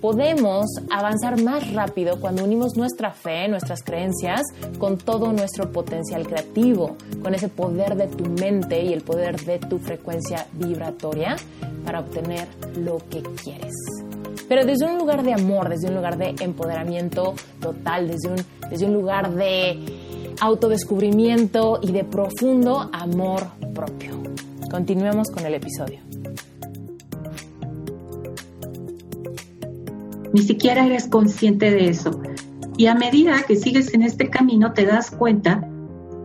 podemos avanzar más rápido cuando unimos nuestra fe, nuestras creencias con todo nuestro potencial creativo, con ese poder de tu mente y el poder de tu frecuencia vibratoria para obtener lo que quieres. Pero desde un lugar de amor, desde un lugar de empoderamiento total, desde un, desde un lugar de autodescubrimiento y de profundo amor propio. Continuemos con el episodio. Ni siquiera eres consciente de eso. Y a medida que sigues en este camino te das cuenta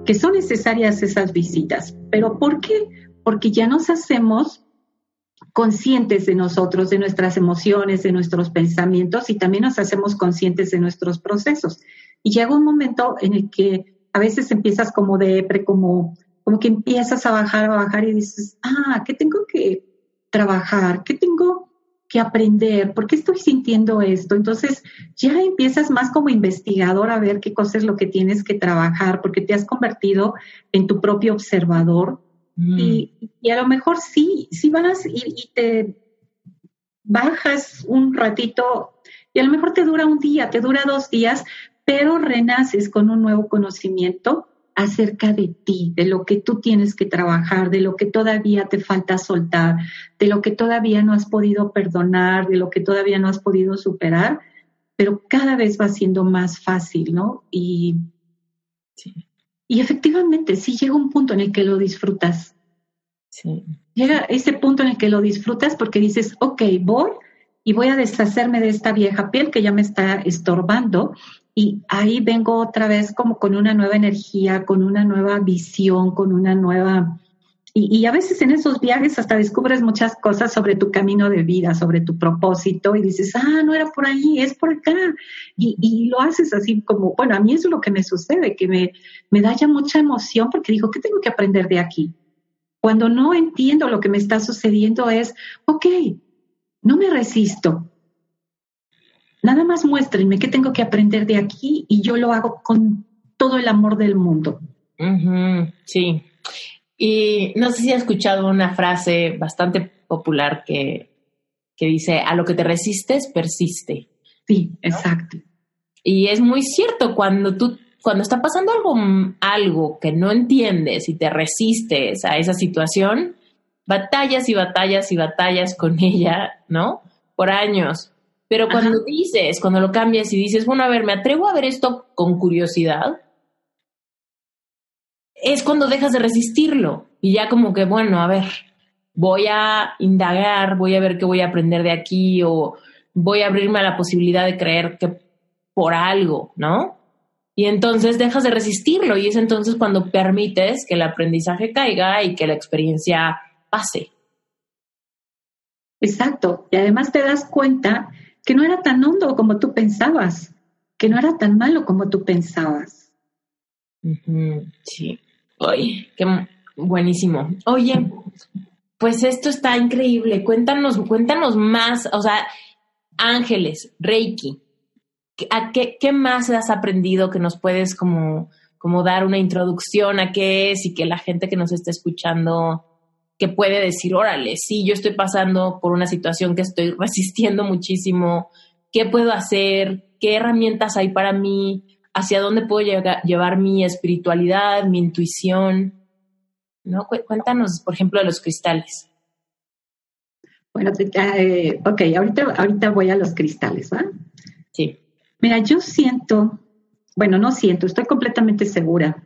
que son necesarias esas visitas. ¿Pero por qué? Porque ya nos hacemos conscientes de nosotros, de nuestras emociones, de nuestros pensamientos y también nos hacemos conscientes de nuestros procesos. Y llega un momento en el que a veces empiezas como depre, como, como que empiezas a bajar, a bajar y dices, ah, ¿qué tengo que trabajar? ¿Qué tengo que aprender, ¿por qué estoy sintiendo esto? Entonces ya empiezas más como investigador a ver qué cosa es lo que tienes que trabajar, porque te has convertido en tu propio observador mm. y, a lo mejor sí, sí vas y, y te bajas un ratito y a lo mejor te dura un día, te dura dos días, pero renaces con un nuevo conocimiento acerca de ti, de lo que tú tienes que trabajar, de lo que todavía te falta soltar, de lo que todavía no has podido perdonar, de lo que todavía no has podido superar. pero cada vez va siendo más fácil, ¿no? Y, y efectivamente, sí llega un punto en el que lo disfrutas. Sí. Llega ese punto en el que lo disfrutas porque dices, ok, voy y voy a deshacerme de esta vieja piel que ya me está estorbando y ahí vengo otra vez como con una nueva energía, con una nueva visión, con una nueva... Y, a veces en esos viajes hasta descubres muchas cosas sobre tu camino de vida, sobre tu propósito y dices, ah, no era por ahí, es por acá. Y, y lo haces así como, bueno, a mí eso es lo que me sucede, que me, me da ya mucha emoción porque digo, ¿qué tengo que aprender de aquí? Cuando no entiendo lo que me está sucediendo es, ok, no me resisto, Nada más muéstrenme qué tengo que aprender de aquí y yo lo hago con todo el amor del mundo. sí. Y no sé si has escuchado una frase bastante popular que, que dice, a lo que te resistes, persiste. Sí, exacto. Y es muy cierto, cuando tú, cuando está pasando algo, algo que no entiendes y te resistes a esa situación, batallas y batallas y batallas con ella, ¿no? Por años. Pero cuando dices, cuando lo cambias y dices, bueno, a ver, me atrevo a ver esto con curiosidad, es cuando dejas de resistirlo y ya como que, bueno, a ver, voy a indagar, voy a ver qué voy a aprender de aquí o voy a abrirme a la posibilidad de creer que por algo, ¿no? Y entonces dejas de resistirlo y es entonces cuando permites que el aprendizaje caiga y que la experiencia pase. Exacto. Y además te das cuenta que no era tan hondo como tú pensabas, que no era tan malo como tú pensabas. Sí. Oye, qué buenísimo. Oye, pues esto está increíble. Cuéntanos, cuéntanos más, o sea, ángeles, Reiki. ¿A qué, qué más has aprendido que nos puedes como, como dar una introducción a qué es y que la gente que nos está escuchando que puede decir, órale, sí, yo estoy pasando por una situación que estoy resistiendo muchísimo, ¿qué puedo hacer? ¿Qué herramientas hay para mí? ¿Hacia dónde puedo llevar mi espiritualidad, mi intuición? ¿No? Cuéntanos, por ejemplo, de los cristales. Bueno, eh, ok, ahorita, ahorita voy a los cristales, ¿va? Sí. Mira, yo siento, bueno, no siento, estoy completamente segura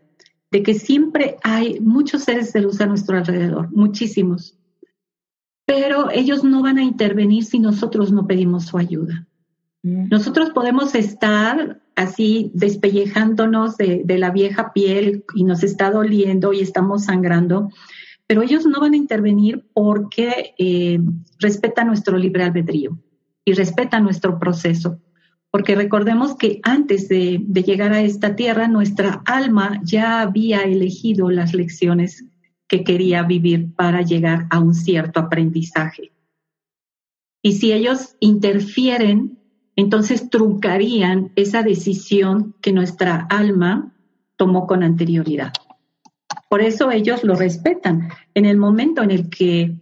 de que siempre hay muchos seres de luz a nuestro alrededor, muchísimos, pero ellos no van a intervenir si nosotros no pedimos su ayuda. Mm. Nosotros podemos estar así despellejándonos de, la vieja piel y nos está doliendo y estamos sangrando, pero ellos no van a intervenir porque eh, respetan nuestro libre albedrío y respetan nuestro proceso porque recordemos que antes de, llegar a esta tierra, nuestra alma ya había elegido las lecciones que quería vivir para llegar a un cierto aprendizaje. Y si ellos interfieren, entonces truncarían esa decisión que nuestra alma tomó con anterioridad. Por eso ellos lo respetan. En el momento en el que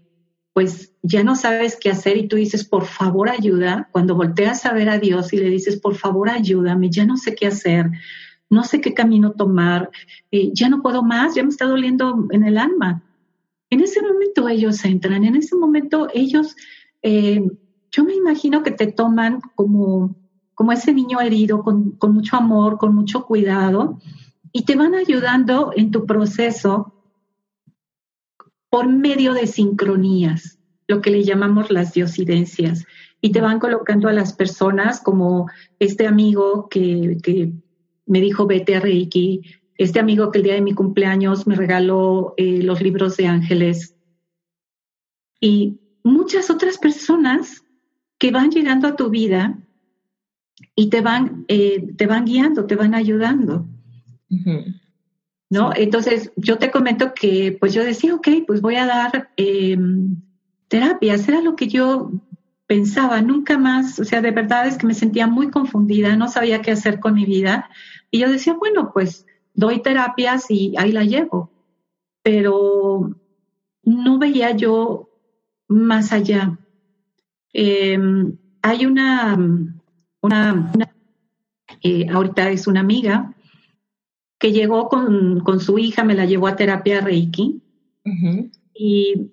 pues ya no sabes qué hacer y tú dices, por favor ayuda, cuando volteas a ver a Dios y le dices, por favor ayúdame, ya no sé qué hacer, no sé qué camino tomar, eh, ya no puedo más, ya me está doliendo en el alma. En ese momento ellos entran, en ese momento ellos, eh, yo me imagino que te toman como, como ese niño herido, con, con mucho amor, con mucho cuidado, y te van ayudando en tu proceso por medio de sincronías, lo que le llamamos las diosidencias. Y te van colocando a las personas como este amigo que, me dijo vete a Reiki, este amigo que el día de mi cumpleaños me regaló eh, los libros de ángeles. Y muchas otras personas que van llegando a tu vida y te van, eh, te van guiando, te van ayudando. ¿No? Entonces, yo te comento que, pues yo decía, ok, pues voy a dar eh, terapias, era lo que yo pensaba, nunca más, o sea, de verdad es que me sentía muy confundida, no sabía qué hacer con mi vida, y yo decía, bueno, pues doy terapias y ahí la llevo, pero no veía yo más allá. Em, hay una, una, eh, ahorita es una amiga que llegó con, su hija, me la llevó a terapia Reiki. Y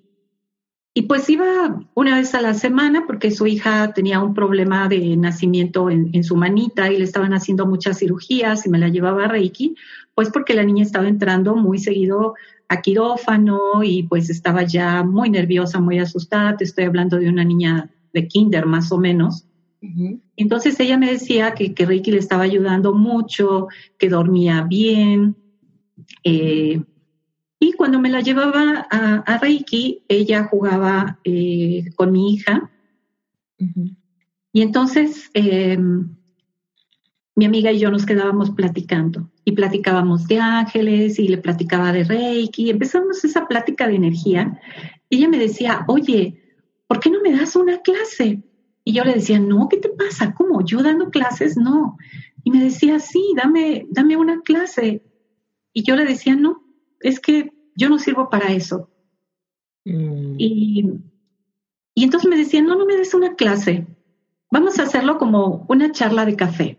y pues iba una vez a la semana porque su hija tenía un problema de nacimiento en, su manita y le estaban haciendo muchas cirugías y me la llevaba a Reiki, pues porque la niña estaba entrando muy seguido a quirófano y pues estaba ya muy nerviosa, muy asustada. Te estoy hablando de una niña de kinder más o menos. Entonces ella me decía que, que, Reiki le estaba ayudando mucho, que dormía bien, eh, y cuando me la llevaba a, Reiki, ella jugaba eh, con mi hija. Y entonces em, mi amiga y yo nos quedábamos platicando y platicábamos de ángeles y le platicaba de Reiki. Empezamos esa plática de energía. Y ella me decía, oye, ¿por qué no me das una clase? Y yo le decía, no, ¿qué te pasa? ¿Cómo? ¿Yo dando clases? No. Y me decía, sí, dame, dame una clase. Y yo le decía, no, es que yo no sirvo para eso. Mm. Y, y entonces me decían, no, no me des una clase, vamos a hacerlo como una charla de café.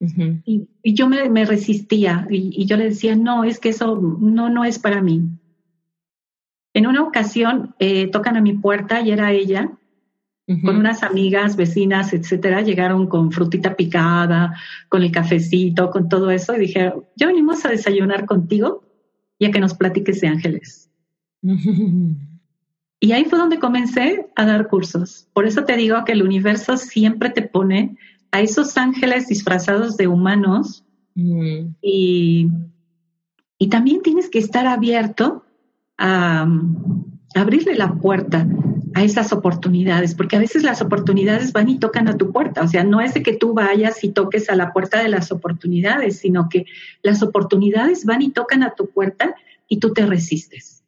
y, yo me, resistía y, yo le decía, no, es que eso no, no es para mí. En una ocasión eh, tocan a mi puerta y era ella, con unas amigas, vecinas, etcétera, llegaron con frutita picada, con el cafecito, con todo eso y dije, ya venimos a desayunar contigo y a que nos platiques de ángeles. y ahí fue donde comencé a dar cursos. Por eso te digo que el universo siempre te pone a esos ángeles disfrazados de humanos mm. y, y, también tienes que estar abierto a, a abrirle la puerta a esas oportunidades, porque a veces las oportunidades van y tocan a tu puerta, o sea, no es de que tú vayas y toques a la puerta de las oportunidades, sino que las oportunidades van y tocan a tu puerta y tú te resistes.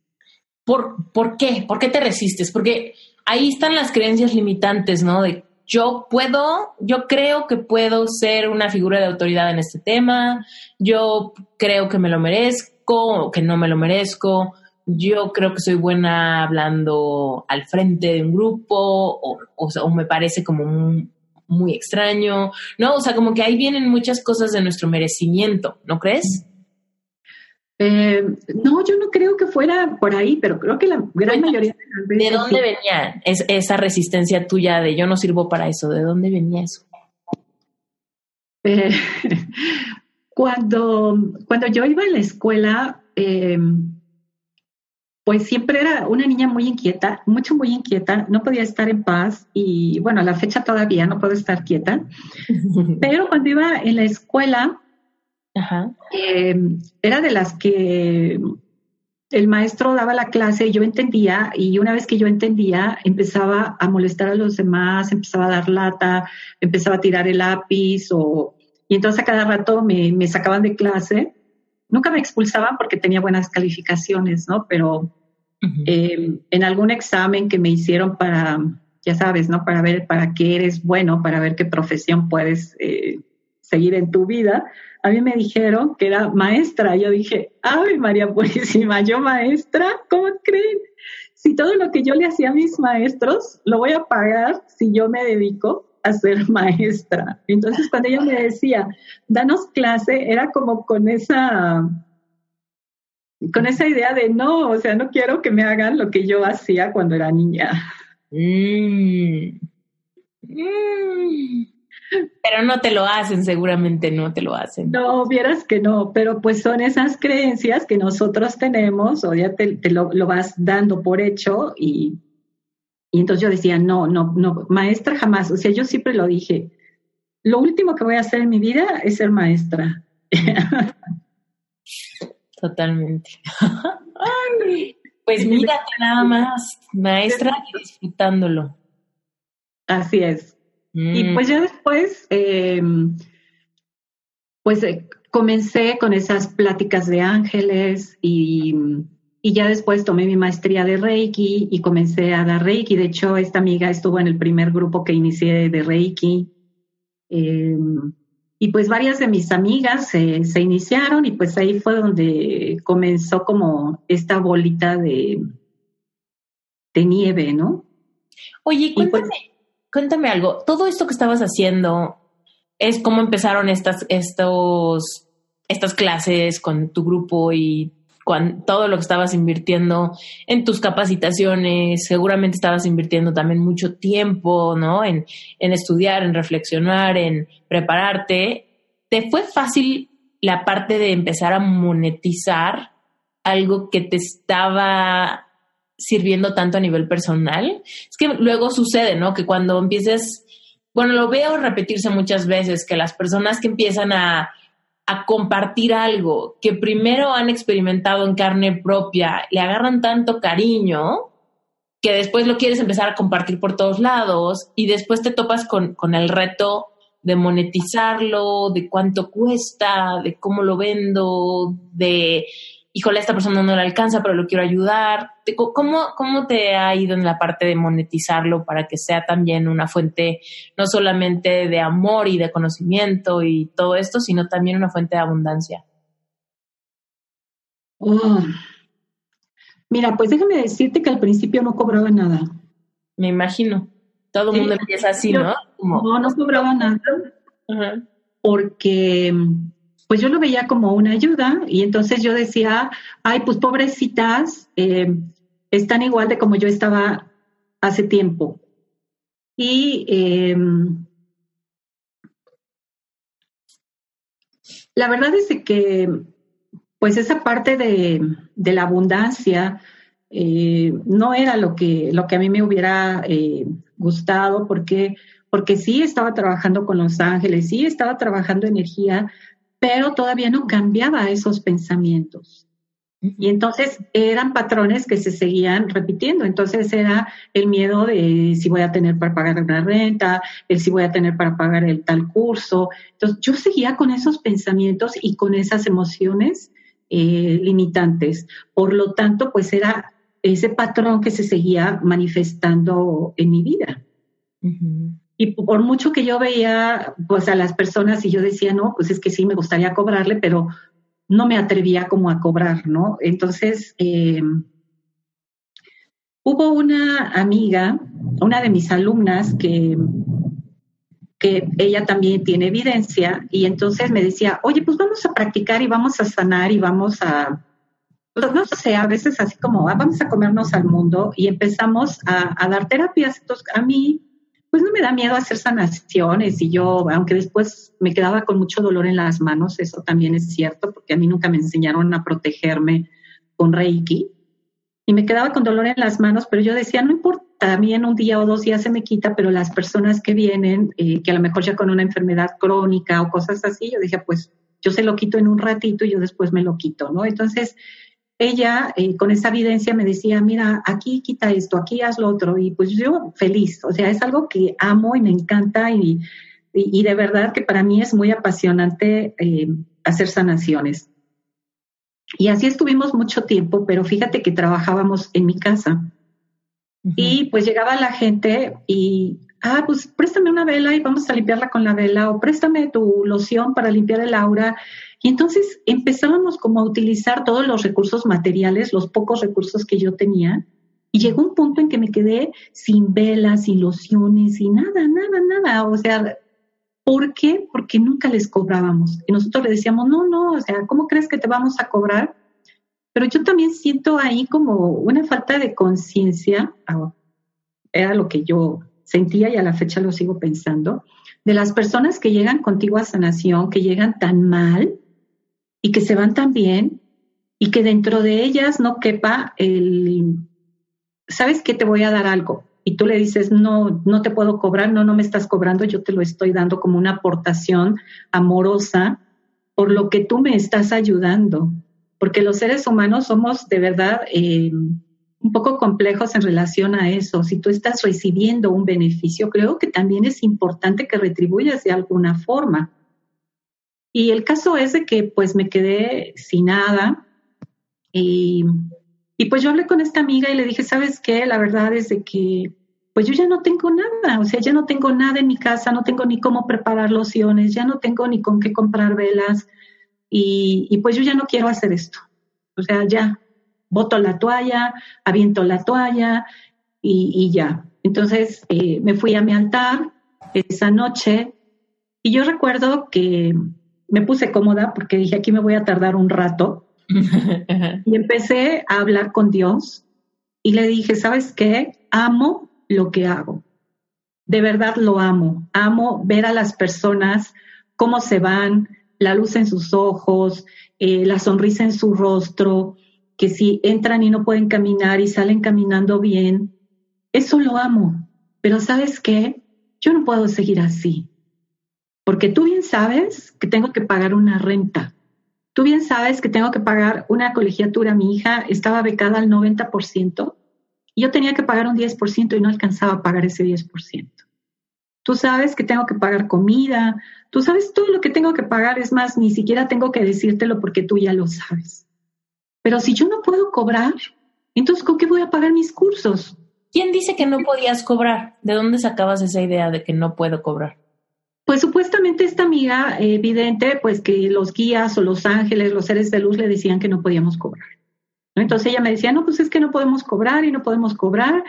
¿Por, ¿por qué? ¿Por qué te resistes? Porque ahí están las creencias limitantes, ¿no? De yo puedo, yo creo que puedo ser una figura de autoridad en este tema, yo creo que me lo merezco o que no me lo merezco, yo creo que soy buena hablando al frente de un grupo o, o, me parece como muy extraño, ¿no? O sea, como que ahí vienen muchas cosas de nuestro merecimiento, ¿no crees? Eh, no, yo no creo que fuera por ahí, pero creo que la gran mayoría de las veces... ¿De dónde venía esa resistencia tuya de yo no sirvo para eso? ¿De dónde venía eso? Eh, cuando, cuando yo iba a la escuela, eh, pues siempre era una niña muy inquieta, mucho, muy inquieta, no podía estar en paz y bueno, a la fecha todavía no puedo estar quieta, pero cuando iba en la escuela, eh, era de las que el maestro daba la clase y yo entendía y una vez que yo entendía empezaba a molestar a los demás, empezaba a dar lata, empezaba a tirar el lápiz o, y entonces a cada rato me, me sacaban de clase nunca me expulsaban porque tenía buenas calificaciones, ¿no? Pero eh, en algún examen que me hicieron para, ya sabes, ¿no? Para ver para qué eres bueno, para ver qué profesión puedes eh, seguir en tu vida, a mí me dijeron que era maestra. Yo dije, ay, María Purísima, yo maestra, ¿cómo creen? Si todo lo que yo le hacía a mis maestros lo voy a pagar si yo me dedico a ser maestra. Entonces, cuando ella me decía, danos clase, era como con esa, con esa idea de no, o sea, no quiero que me hagan lo que yo hacía cuando era niña. Mm. Mm. Pero no te lo hacen, seguramente no te lo hacen. No, vieras que no, pero pues son esas creencias que nosotros tenemos, o ya te, lo, lo, vas dando por hecho y y entonces yo decía, no, no, no, maestra jamás. O sea, yo siempre lo dije, lo último que voy a hacer en mi vida es ser maestra. Totalmente. pues mírate nada más, maestra y disfrutándolo. Así es. Y mm. pues ya después, em, pues eh, comencé con esas pláticas de ángeles y y ya después tomé mi maestría de Reiki y comencé a dar Reiki. De hecho, esta amiga estuvo en el primer grupo que inicié de Reiki. Em, y pues varias de mis amigas se iniciaron y pues ahí fue donde comenzó como esta bolita de, de nieve, ¿no? Oye, pues cuéntame, cuéntame algo. Todo esto que estabas haciendo es cómo empezaron estas, estos, estas clases con tu grupo y todo lo que estabas invirtiendo en tus capacitaciones, seguramente estabas invirtiendo también mucho tiempo, ¿no? En, en estudiar, en reflexionar, en prepararte. ¿Te fue fácil la parte de empezar a monetizar algo que te estaba sirviendo tanto a nivel personal? Es que luego sucede, ¿no? Que cuando empieces, bueno, lo veo repetirse muchas veces, que las personas que empiezan a a compartir algo que primero han experimentado en carne propia, le agarran tanto cariño que después lo quieres empezar a compartir por todos lados y después te topas con, con el reto de monetizarlo, de cuánto cuesta, de cómo lo vendo, de híjole, esta persona no le alcanza, pero lo quiero ayudar. ¿Cómo, ¿Cómo te ha ido en la parte de monetizarlo para que sea también una fuente no solamente de amor y de conocimiento y todo esto, sino también una fuente de abundancia? Oh. Mira, pues déjame decirte que al principio no cobraba nada. Me imagino. Todo el mundo empieza así, ¿no? No, no cobraba nada. Porque pues yo lo veía como una ayuda y entonces yo decía, ay, pues pobrecitas, eh, están igual de como yo estaba hace tiempo. Y em, la verdad es que, pues esa parte de, la abundancia eh, no era lo que, lo que a mí me hubiera eh, gustado, porque, porque sí estaba trabajando con los ángeles, sí estaba trabajando energía, pero todavía no cambiaba esos pensamientos. Y entonces eran patrones que se seguían repitiendo. Entonces era el miedo de si voy a tener para pagar una renta, el si voy a tener para pagar el tal curso. Entonces yo seguía con esos pensamientos y con esas emociones eh, limitantes. Por lo tanto, pues era ese patrón que se seguía manifestando en mi vida. Y por mucho que yo veía pues a las personas y yo decía, no, pues es que sí me gustaría cobrarle, pero no me atrevía como a cobrar, ¿no? Entonces, eh, hubo una amiga, una de mis alumnas que, que ella también tiene evidencia y entonces me decía, oye, pues vamos a practicar y vamos a sanar y vamos a, pues no sé, a veces así como, ah, vamos a comernos al mundo y empezamos a, a dar terapias. Entonces, a mí pues no me da miedo hacer sanaciones y yo, aunque después me quedaba con mucho dolor en las manos, eso también es cierto, porque a mí nunca me enseñaron a protegerme con Reiki y me quedaba con dolor en las manos, pero yo decía, no importa, a mí en un día o dos días se me quita, pero las personas que vienen, eh, que a lo mejor ya con una enfermedad crónica o cosas así, yo decía, pues yo se lo quito en un ratito y yo después me lo quito, ¿no? Entonces, ella eh, con esa evidencia me decía, mira, aquí quita esto, aquí haz lo otro, y pues yo feliz, o sea, es algo que amo y me encanta y, y, de verdad que para mí es muy apasionante eh, hacer sanaciones. Y así estuvimos mucho tiempo, pero fíjate que trabajábamos en mi casa. Y pues llegaba la gente y, ah, pues préstame una vela y vamos a limpiarla con la vela, o préstame tu loción para limpiar el aura. Y entonces empezábamos como a utilizar todos los recursos materiales, los pocos recursos que yo tenía, y llegó un punto en que me quedé sin velas, sin lociones, y nada, nada, nada. O sea, ¿por qué? Porque nunca les cobrábamos. Y nosotros le decíamos, no, no, o sea, ¿cómo crees que te vamos a cobrar? Pero yo también siento ahí como una falta de conciencia, ah, era lo que yo sentía y a la fecha lo sigo pensando, de las personas que llegan contigo a sanación, que llegan tan mal, y que se van también y que dentro de ellas no quepa el, ¿sabes qué? Te voy a dar algo. Y tú le dices, no, no te puedo cobrar, no, no me estás cobrando, yo te lo estoy dando como una aportación amorosa por lo que tú me estás ayudando. Porque los seres humanos somos de verdad eh, un poco complejos en relación a eso. Si tú estás recibiendo un beneficio, creo que también es importante que retribuyas de alguna forma. Y el caso es de que pues me quedé sin nada y, y, pues yo hablé con esta amiga y le dije, ¿sabes qué? La verdad es de que pues yo ya no tengo nada, o sea, ya no tengo nada en mi casa, no tengo ni cómo preparar lociones, ya no tengo ni con qué comprar velas y, y pues yo ya no quiero hacer esto. O sea, ya, boto la toalla, aviento la toalla y, ya. Entonces eh, me fui a mi altar esa noche y yo recuerdo que me puse cómoda porque dije, aquí me voy a tardar un rato. y empecé a hablar con Dios y le dije, ¿sabes qué? Amo lo que hago. De verdad lo amo. Amo ver a las personas cómo se van, la luz en sus ojos, eh, la sonrisa en su rostro, que si entran y no pueden caminar y salen caminando bien, eso lo amo. Pero ¿sabes qué? Yo no puedo seguir así. Porque tú bien sabes que tengo que pagar una renta. Tú bien sabes que tengo que pagar una colegiatura. Mi hija estaba becada al 90% y yo tenía que pagar un 10% y no alcanzaba a pagar ese 10%. Tú sabes que tengo que pagar comida, tú sabes todo lo que tengo que pagar, es más, ni siquiera tengo que decírtelo porque tú ya lo sabes. Pero si yo no puedo cobrar, entonces ¿con qué voy a pagar mis cursos? ¿Quién dice que no podías cobrar? ¿De dónde sacabas esa idea de que no puedo cobrar? Pues supuestamente esta amiga evidente, pues que los guías o los ángeles, los seres de luz le decían que no podíamos cobrar. Entonces ella me decía, no, pues es que no podemos cobrar y no podemos cobrar,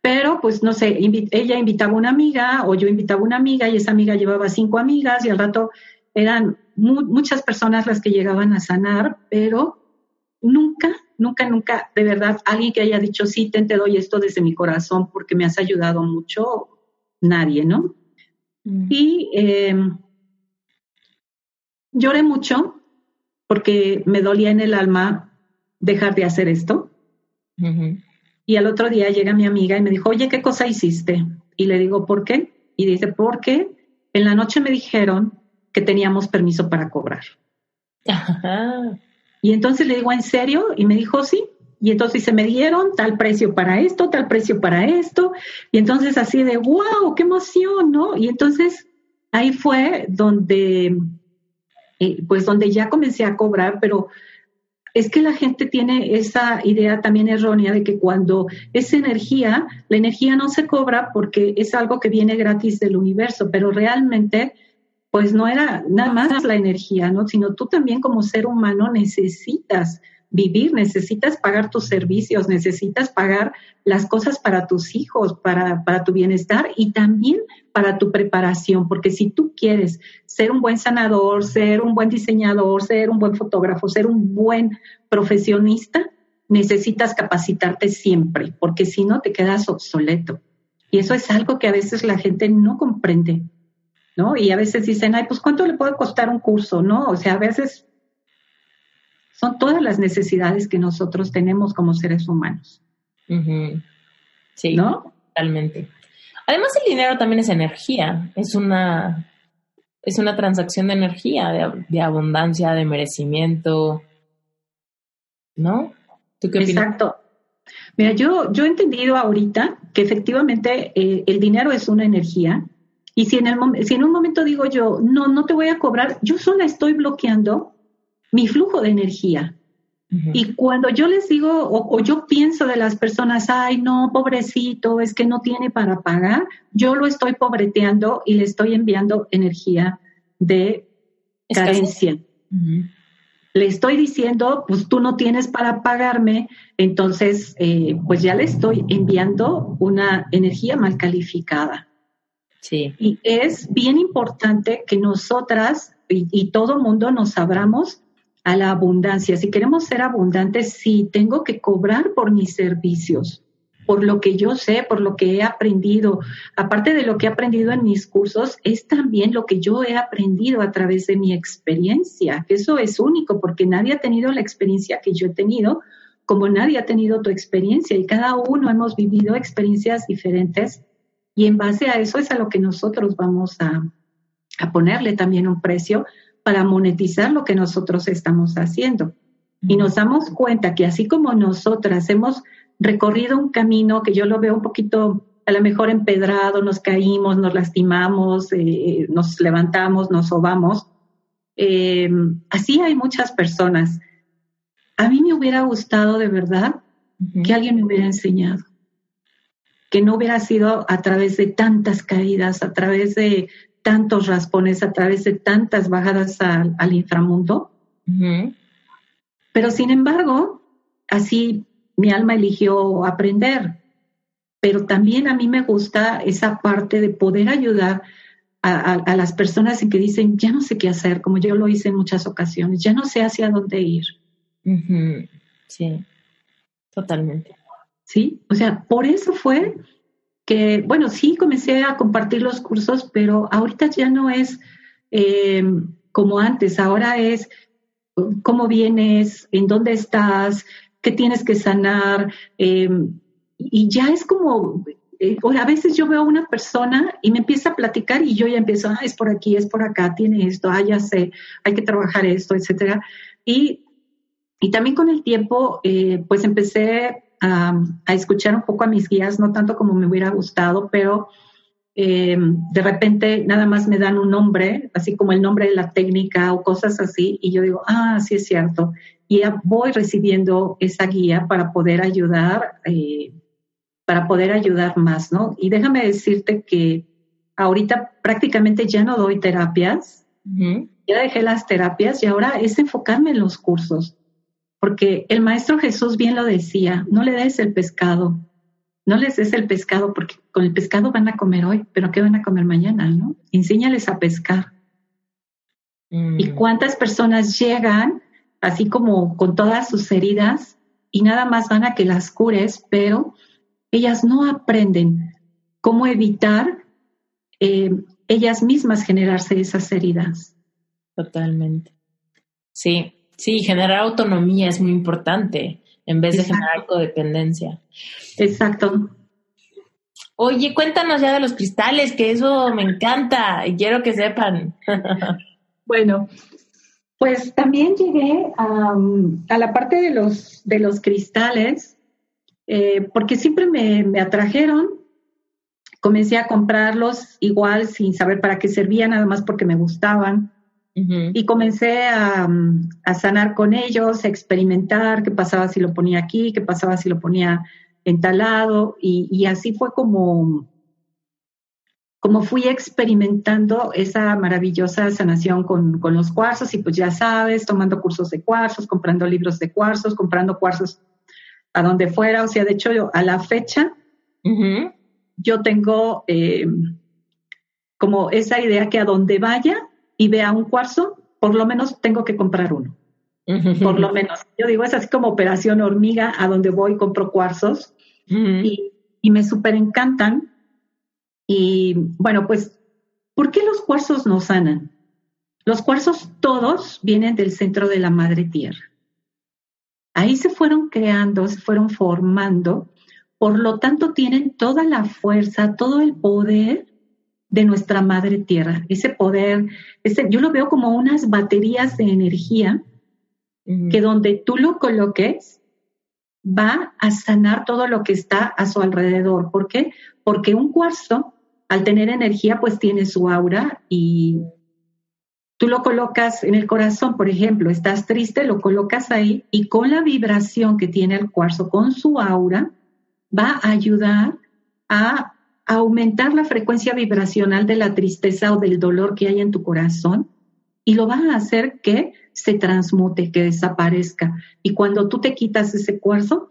pero pues no sé, ella invitaba una amiga o yo invitaba una amiga y esa amiga llevaba cinco amigas y al rato eran muchas personas las que llegaban a sanar, pero nunca, nunca, nunca, de verdad, alguien que haya dicho, sí, te doy esto desde mi corazón porque me has ayudado mucho, nadie, ¿no? Mm. Y em, lloré mucho porque me dolía en el alma dejar de hacer esto. Y al otro día llega mi amiga y me dijo, oye, ¿qué cosa hiciste? Y le digo, ¿por qué? Y dice, porque en la noche me dijeron que teníamos permiso para cobrar. Y entonces le digo, ¿en serio? Y me dijo, sí. Y entonces se me dieron tal precio para esto, tal precio para esto. Y entonces así de, wow, qué emoción, ¿no? Y entonces ahí fue donde, eh, pues donde ya comencé a cobrar, pero es que la gente tiene esa idea también errónea de que cuando es energía, la energía no se cobra porque es algo que viene gratis del universo, pero realmente pues no era nada más la energía, ¿no? Sino tú también como ser humano necesitas vivir, necesitas pagar tus servicios, necesitas pagar las cosas para tus hijos, para, para tu bienestar y también para tu preparación, porque si tú quieres ser un buen sanador, ser un buen diseñador, ser un buen fotógrafo, ser un buen profesionista, necesitas capacitarte siempre, porque si no te quedas obsoleto. Y eso es algo que a veces la gente no comprende. ¿no? Y a veces dicen, ay, pues ¿cuánto le puede costar un curso? ¿No? O sea, a veces son todas las necesidades que nosotros tenemos como seres humanos. Sí, ¿no? Totalmente. Además, el dinero también es energía, es una, es una transacción de energía, de, abundancia, de merecimiento, ¿no? ¿Tú qué Exacto. Mira, yo, yo he entendido ahorita que efectivamente eh, el dinero es una energía y si en, el, si en un momento digo yo, no, no te voy a cobrar, yo sola estoy bloqueando mi flujo de energía. Y cuando yo les digo, o, yo pienso de las personas, ay, no, pobrecito, es que no tiene para pagar, yo lo estoy pobreteando y le estoy enviando energía de carencia. Le estoy diciendo, pues tú no tienes para pagarme, entonces, eh, pues ya le estoy enviando una energía mal calificada. Y es bien importante que nosotras y, todo mundo nos abramos a la abundancia. Si queremos ser abundantes, sí, tengo que cobrar por mis servicios, por lo que yo sé, por lo que he aprendido. Aparte de lo que he aprendido en mis cursos, es también lo que yo he aprendido a través de mi experiencia. Eso es único porque nadie ha tenido la experiencia que yo he tenido, como nadie ha tenido tu experiencia y cada uno hemos vivido experiencias diferentes y en base a eso es a lo que nosotros vamos a, ponerle también un precio para monetizar lo que nosotros estamos haciendo. Y nos damos cuenta que así como nosotras hemos recorrido un camino que yo lo veo un poquito a lo mejor empedrado, nos caímos, nos lastimamos, eh, nos levantamos, nos sobamos. Eh, así hay muchas personas. A mí me hubiera gustado de verdad que alguien me hubiera enseñado que no hubiera sido a través de tantas caídas, a través de tantos raspones, a través de tantas bajadas al, inframundo. Pero sin embargo, así mi alma eligió aprender. Pero también a mí me gusta esa parte de poder ayudar a, las personas en que dicen, ya no sé qué hacer, como yo lo hice en muchas ocasiones, ya no sé hacia dónde ir. Sí, totalmente. Sí, o sea, por eso fue que, bueno, sí comencé a compartir los cursos, pero ahorita ya no es eh, como antes, ahora es cómo vienes, en dónde estás, qué tienes que sanar, eh, y ya es como, eh, a veces yo veo a una persona y me empieza a platicar y yo ya empiezo, ah, es por aquí, es por acá, tiene esto, ah, ya sé, hay que trabajar esto, etcétera. Y, y también con el tiempo, pues empecé a, escuchar un poco a mis guías, no tanto como me hubiera gustado, pero eh, de repente nada más me dan un nombre, así como el nombre de la técnica o cosas así, y yo digo, ah, sí es cierto. Y ya voy recibiendo esa guía para poder ayudar, eh, para poder ayudar más, ¿no? Y déjame decirte que ahorita prácticamente ya no doy terapias, ya dejé las terapias y ahora es enfocarme en los cursos. Porque el Maestro Jesús bien lo decía, no le des el pescado, no les des el pescado porque con el pescado van a comer hoy, pero ¿qué van a comer mañana? ¿no? Enséñales a pescar. ¿Y mm. cuántas personas llegan así como con todas sus heridas y nada más van a que las cures, pero ellas no aprenden cómo evitar eh, ellas mismas generarse esas heridas? Totalmente. Sí, Sí, generar autonomía es muy importante en vez de generar codependencia. Exacto. Oye, cuéntanos ya de los cristales, que eso me encanta y quiero que sepan. bueno, pues también llegué a, la parte de los, de los cristales, eh, porque siempre me, me atrajeron. Comencé a comprarlos igual sin saber para qué servían, nada más porque me gustaban. Y comencé a, sanar con ellos, a experimentar qué pasaba si lo ponía aquí, qué pasaba si lo ponía entalado, y, y así fue como, como fui experimentando esa maravillosa sanación con, con, los cuarzos, y pues ya sabes, tomando cursos de cuarzos, comprando libros de cuarzos, comprando cuarzos a donde fuera, o sea, de hecho yo, a la fecha, yo tengo eh, como esa idea que a donde vaya, y vea un cuarzo, por lo menos tengo que comprar uno. Por lo menos. Yo digo, es así como operación hormiga, a donde voy compro cuarzos y, me súper encantan. Y bueno, pues, ¿por qué los cuarzos no sanan? Los cuarzos todos vienen del centro de la madre tierra. Ahí se fueron creando, se fueron formando, por lo tanto tienen toda la fuerza, todo el poder de nuestra madre tierra, ese poder, ese, yo lo veo como unas baterías de energía que donde tú lo coloques va a sanar todo lo que está a su alrededor. ¿Por qué? Porque un cuarzo, al tener energía, pues tiene su aura y tú lo colocas en el corazón, por ejemplo, estás triste, lo colocas ahí y con la vibración que tiene el cuarzo, con su aura, va a ayudar a aumentar la frecuencia vibracional de la tristeza o del dolor que hay en tu corazón y lo va a hacer que se transmute, que desaparezca. Y cuando tú te quitas ese cuarzo,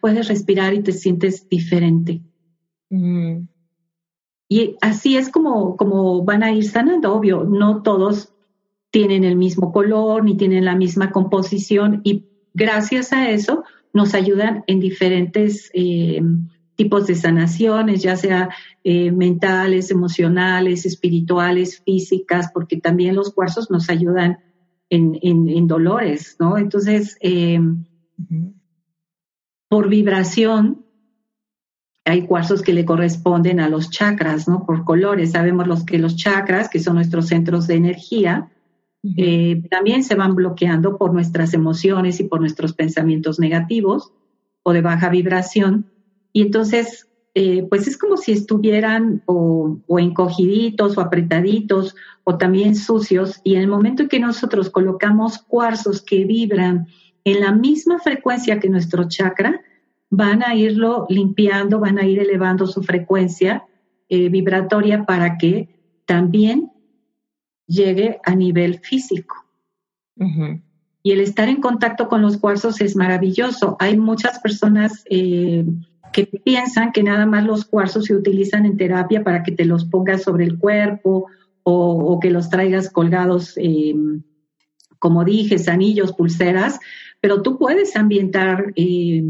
puedes respirar y te sientes diferente. Mm. Y así es como, como van a ir sanando, obvio, no todos tienen el mismo color ni tienen la misma composición y gracias a eso nos ayudan en diferentes eh, tipos de sanaciones, ya sea eh, mentales, emocionales, espirituales, físicas, porque también los cuarzos nos ayudan en, en, dolores, ¿no? Entonces, em, por vibración, hay cuarzos que le corresponden a los chakras, ¿no? Por colores. Sabemos los que los chakras, que son nuestros centros de energía, eh, también se van bloqueando por nuestras emociones y por nuestros pensamientos negativos o de baja vibración. Y entonces, eh, pues es como si estuvieran o, encogiditos o apretaditos o también sucios. Y en el momento en que nosotros colocamos cuarzos que vibran en la misma frecuencia que nuestro chakra, van a irlo limpiando, van a ir elevando su frecuencia eh, vibratoria para que también llegue a nivel físico. Y el estar en contacto con los cuarzos es maravilloso. Hay muchas personas eh, que piensan que nada más los cuarzos se utilizan en terapia para que te los pongas sobre el cuerpo o, que los traigas colgados em, como dije, anillos, pulseras, pero tú puedes ambientar eh,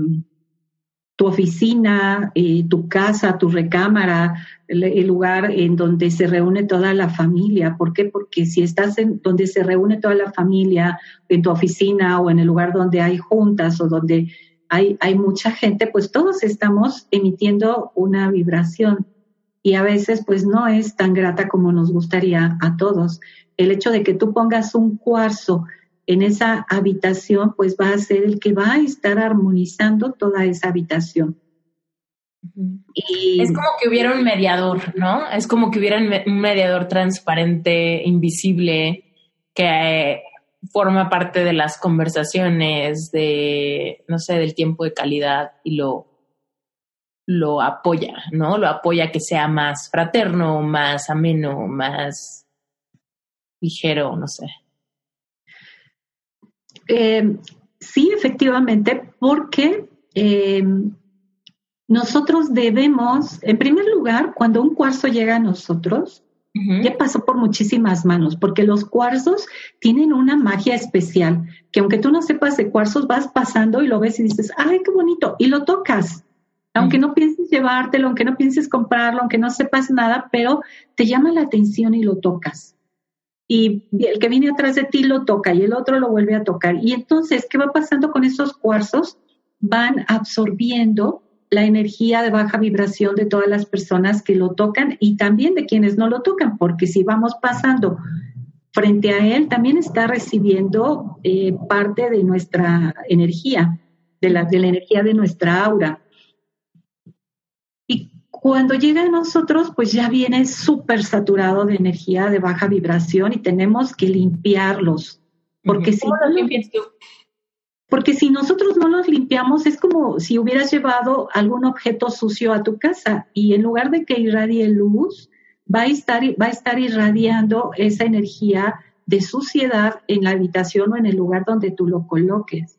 tu oficina, eh, tu casa, tu recámara, el, lugar en donde se reúne toda la familia. ¿Por qué? Porque si estás en donde se reúne toda la familia, en tu oficina o en el lugar donde hay juntas o donde hay, hay mucha gente, pues todos estamos emitiendo una vibración y a veces pues no es tan grata como nos gustaría a todos. El hecho de que tú pongas un cuarzo en esa habitación, pues va a ser el que va a estar armonizando toda esa habitación. Y, es como que hubiera un mediador, ¿no? Es como que hubiera un mediador transparente, invisible, que forma parte de las conversaciones, de, no sé, del tiempo de calidad y lo, lo apoya, ¿no? Lo apoya que sea más fraterno, más ameno, más ligero, no sé. Eh, sí, efectivamente, porque eh, nosotros debemos, en primer lugar, cuando un cuarzo llega a nosotros, ya pasó por muchísimas manos, porque los cuarzos tienen una magia especial, que aunque tú no sepas de cuarzos, vas pasando y lo ves y dices, ay, qué bonito, y lo tocas. Aunque no pienses llevártelo, aunque no pienses comprarlo, aunque no sepas nada, pero te llama la atención y lo tocas y el que viene atrás de ti lo toca y el otro lo vuelve a tocar. Y entonces, ¿qué va pasando con esos cuarzos? Van absorbiendo la energía de baja vibración de todas las personas que lo tocan y también de quienes no lo tocan, porque si vamos pasando frente a él, también está recibiendo eh, parte de nuestra energía, de la, de la energía de nuestra aura. Cuando llega a nosotros, pues ya viene súper saturado de energía de baja vibración y tenemos que limpiarlos. Porque si, porque si nosotros no los limpiamos, es como si hubieras llevado algún objeto sucio a tu casa y en lugar de que irradie luz, va a estar, va a estar irradiando esa energía de suciedad en la habitación o en el lugar donde tú lo coloques.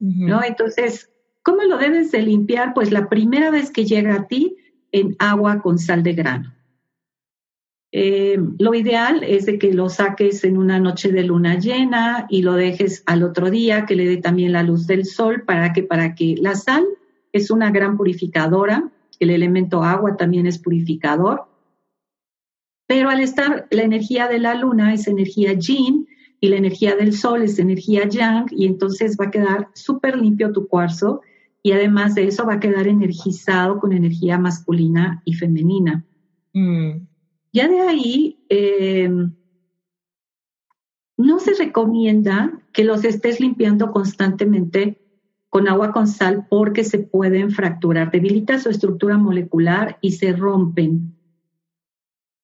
¿no? Entonces, ¿cómo lo debes de limpiar? Pues la primera vez que llega a ti, en agua con sal de grano. Eh, lo ideal es de que lo saques en una noche de luna llena y lo dejes al otro día, que le dé también la luz del sol, para que, para que la sal es una gran purificadora, el elemento agua también es purificador, pero al estar la energía de la luna es energía yin y la energía del sol es energía yang y entonces va a quedar súper limpio tu cuarzo y además de eso va a quedar energizado con energía masculina y femenina. Mm. Ya de ahí, em, no se recomienda que los estés limpiando constantemente con agua con sal porque se pueden fracturar, debilita su estructura molecular y se rompen.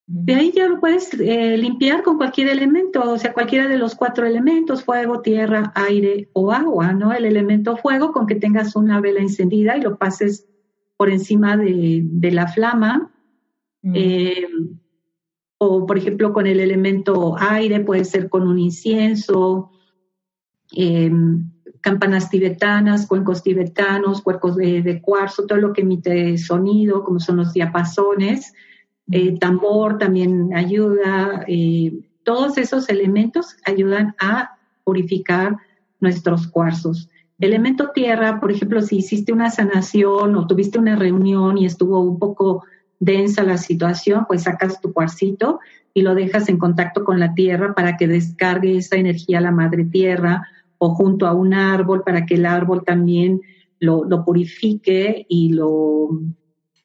De ahí ya lo puedes eh, limpiar con cualquier elemento, o sea, cualquiera de los cuatro elementos, fuego, tierra, aire o agua, ¿no? El elemento fuego con que tengas una vela encendida y lo pases por encima de, la flama. Mm. Eh, o, por ejemplo, con el elemento aire, puede ser con un incienso, em, campanas tibetanas, cuencos tibetanos, cuerpos de, de, cuarzo, todo lo que emite sonido, como son los diapasones. Eh, tambor también ayuda, eh, todos esos elementos ayudan a purificar nuestros cuarzos. Elemento tierra, por ejemplo, si hiciste una sanación o tuviste una reunión y estuvo un poco densa la situación, pues sacas tu cuarcito y lo dejas en contacto con la tierra para que descargue esa energía a la madre tierra o junto a un árbol para que el árbol también lo, purifique y lo,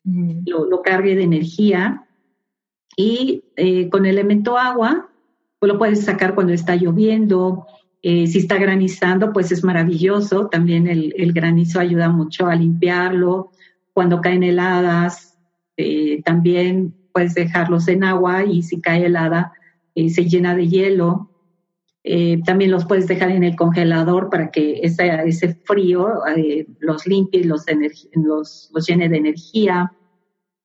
lo, cargue de energía. Y eh, con el elemento agua, pues lo puedes sacar cuando está lloviendo. Eh, si está granizando, pues es maravilloso. También el, granizo ayuda mucho a limpiarlo. Cuando caen heladas, eh, también puedes dejarlos en agua y si cae helada, se llena de hielo. también los puedes dejar en el congelador para que ese, ese frío los limpie y los, los, los llene de energía.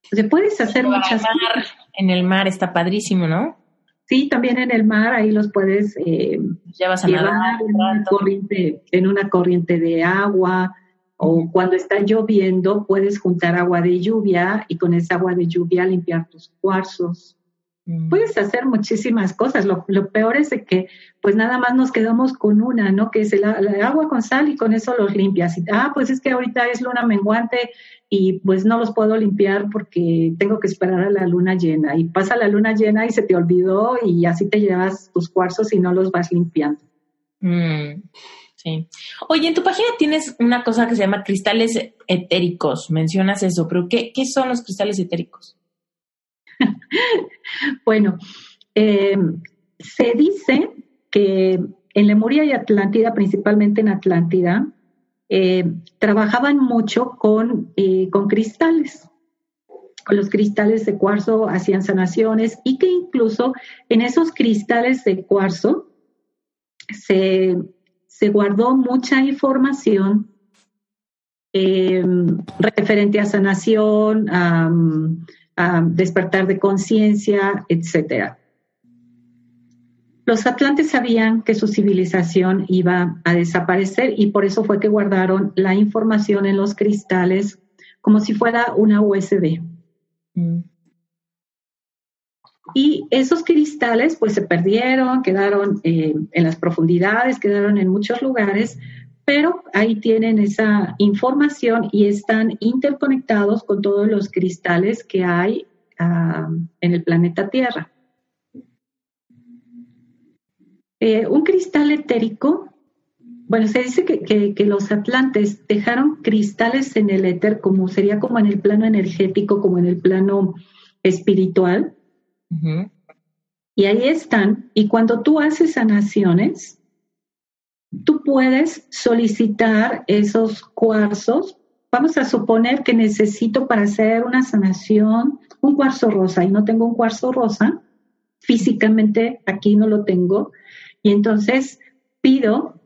Se puedes hacer muchas cosas. En el mar está padrísimo, ¿no? Sí, también en el mar, ahí los puedes eh, a llevar en, una corriente, en una corriente de agua o cuando está lloviendo puedes juntar agua de lluvia y con esa agua de lluvia limpiar tus cuarzos. Mm. Puedes hacer muchísimas cosas. Lo, peor es de que pues nada más nos quedamos con una, ¿no? Que es el, agua con sal y con eso los limpias. Y, ah, pues es que ahorita es luna menguante y pues no los puedo limpiar porque tengo que esperar a la luna llena. Y pasa la luna llena y se te olvidó y así te llevas tus cuarzos y no los vas limpiando. Mm, sí. Oye, en tu página tienes una cosa que se llama cristales etéricos. Mencionas eso, pero ¿qué, qué son los cristales etéricos? bueno, eh, se dice que en Lemuria y Atlántida, principalmente en Atlántida, eh, trabajaban mucho con, eh, con cristales. Con los cristales de cuarzo hacían sanaciones y que incluso en esos cristales de cuarzo se, guardó mucha información referente a sanación, a despertar de conciencia, etcétera. Los atlantes sabían que su civilización iba a desaparecer y por eso fue que guardaron la información en los cristales como si fuera una USB. Mm. Y esos cristales pues se perdieron, quedaron eh, en las profundidades, quedaron en muchos lugares, pero ahí tienen esa información y están interconectados con todos los cristales que hay ah, en el planeta Tierra. Eh, un cristal etérico, bueno, se dice que, los atlantes dejaron cristales en el éter, como sería como en el plano energético, como en el plano espiritual. Y ahí están. Y cuando tú haces sanaciones, tú puedes solicitar esos cuarzos. Vamos a suponer que necesito para hacer una sanación un cuarzo rosa y no tengo un cuarzo rosa, físicamente aquí no lo tengo, y entonces pido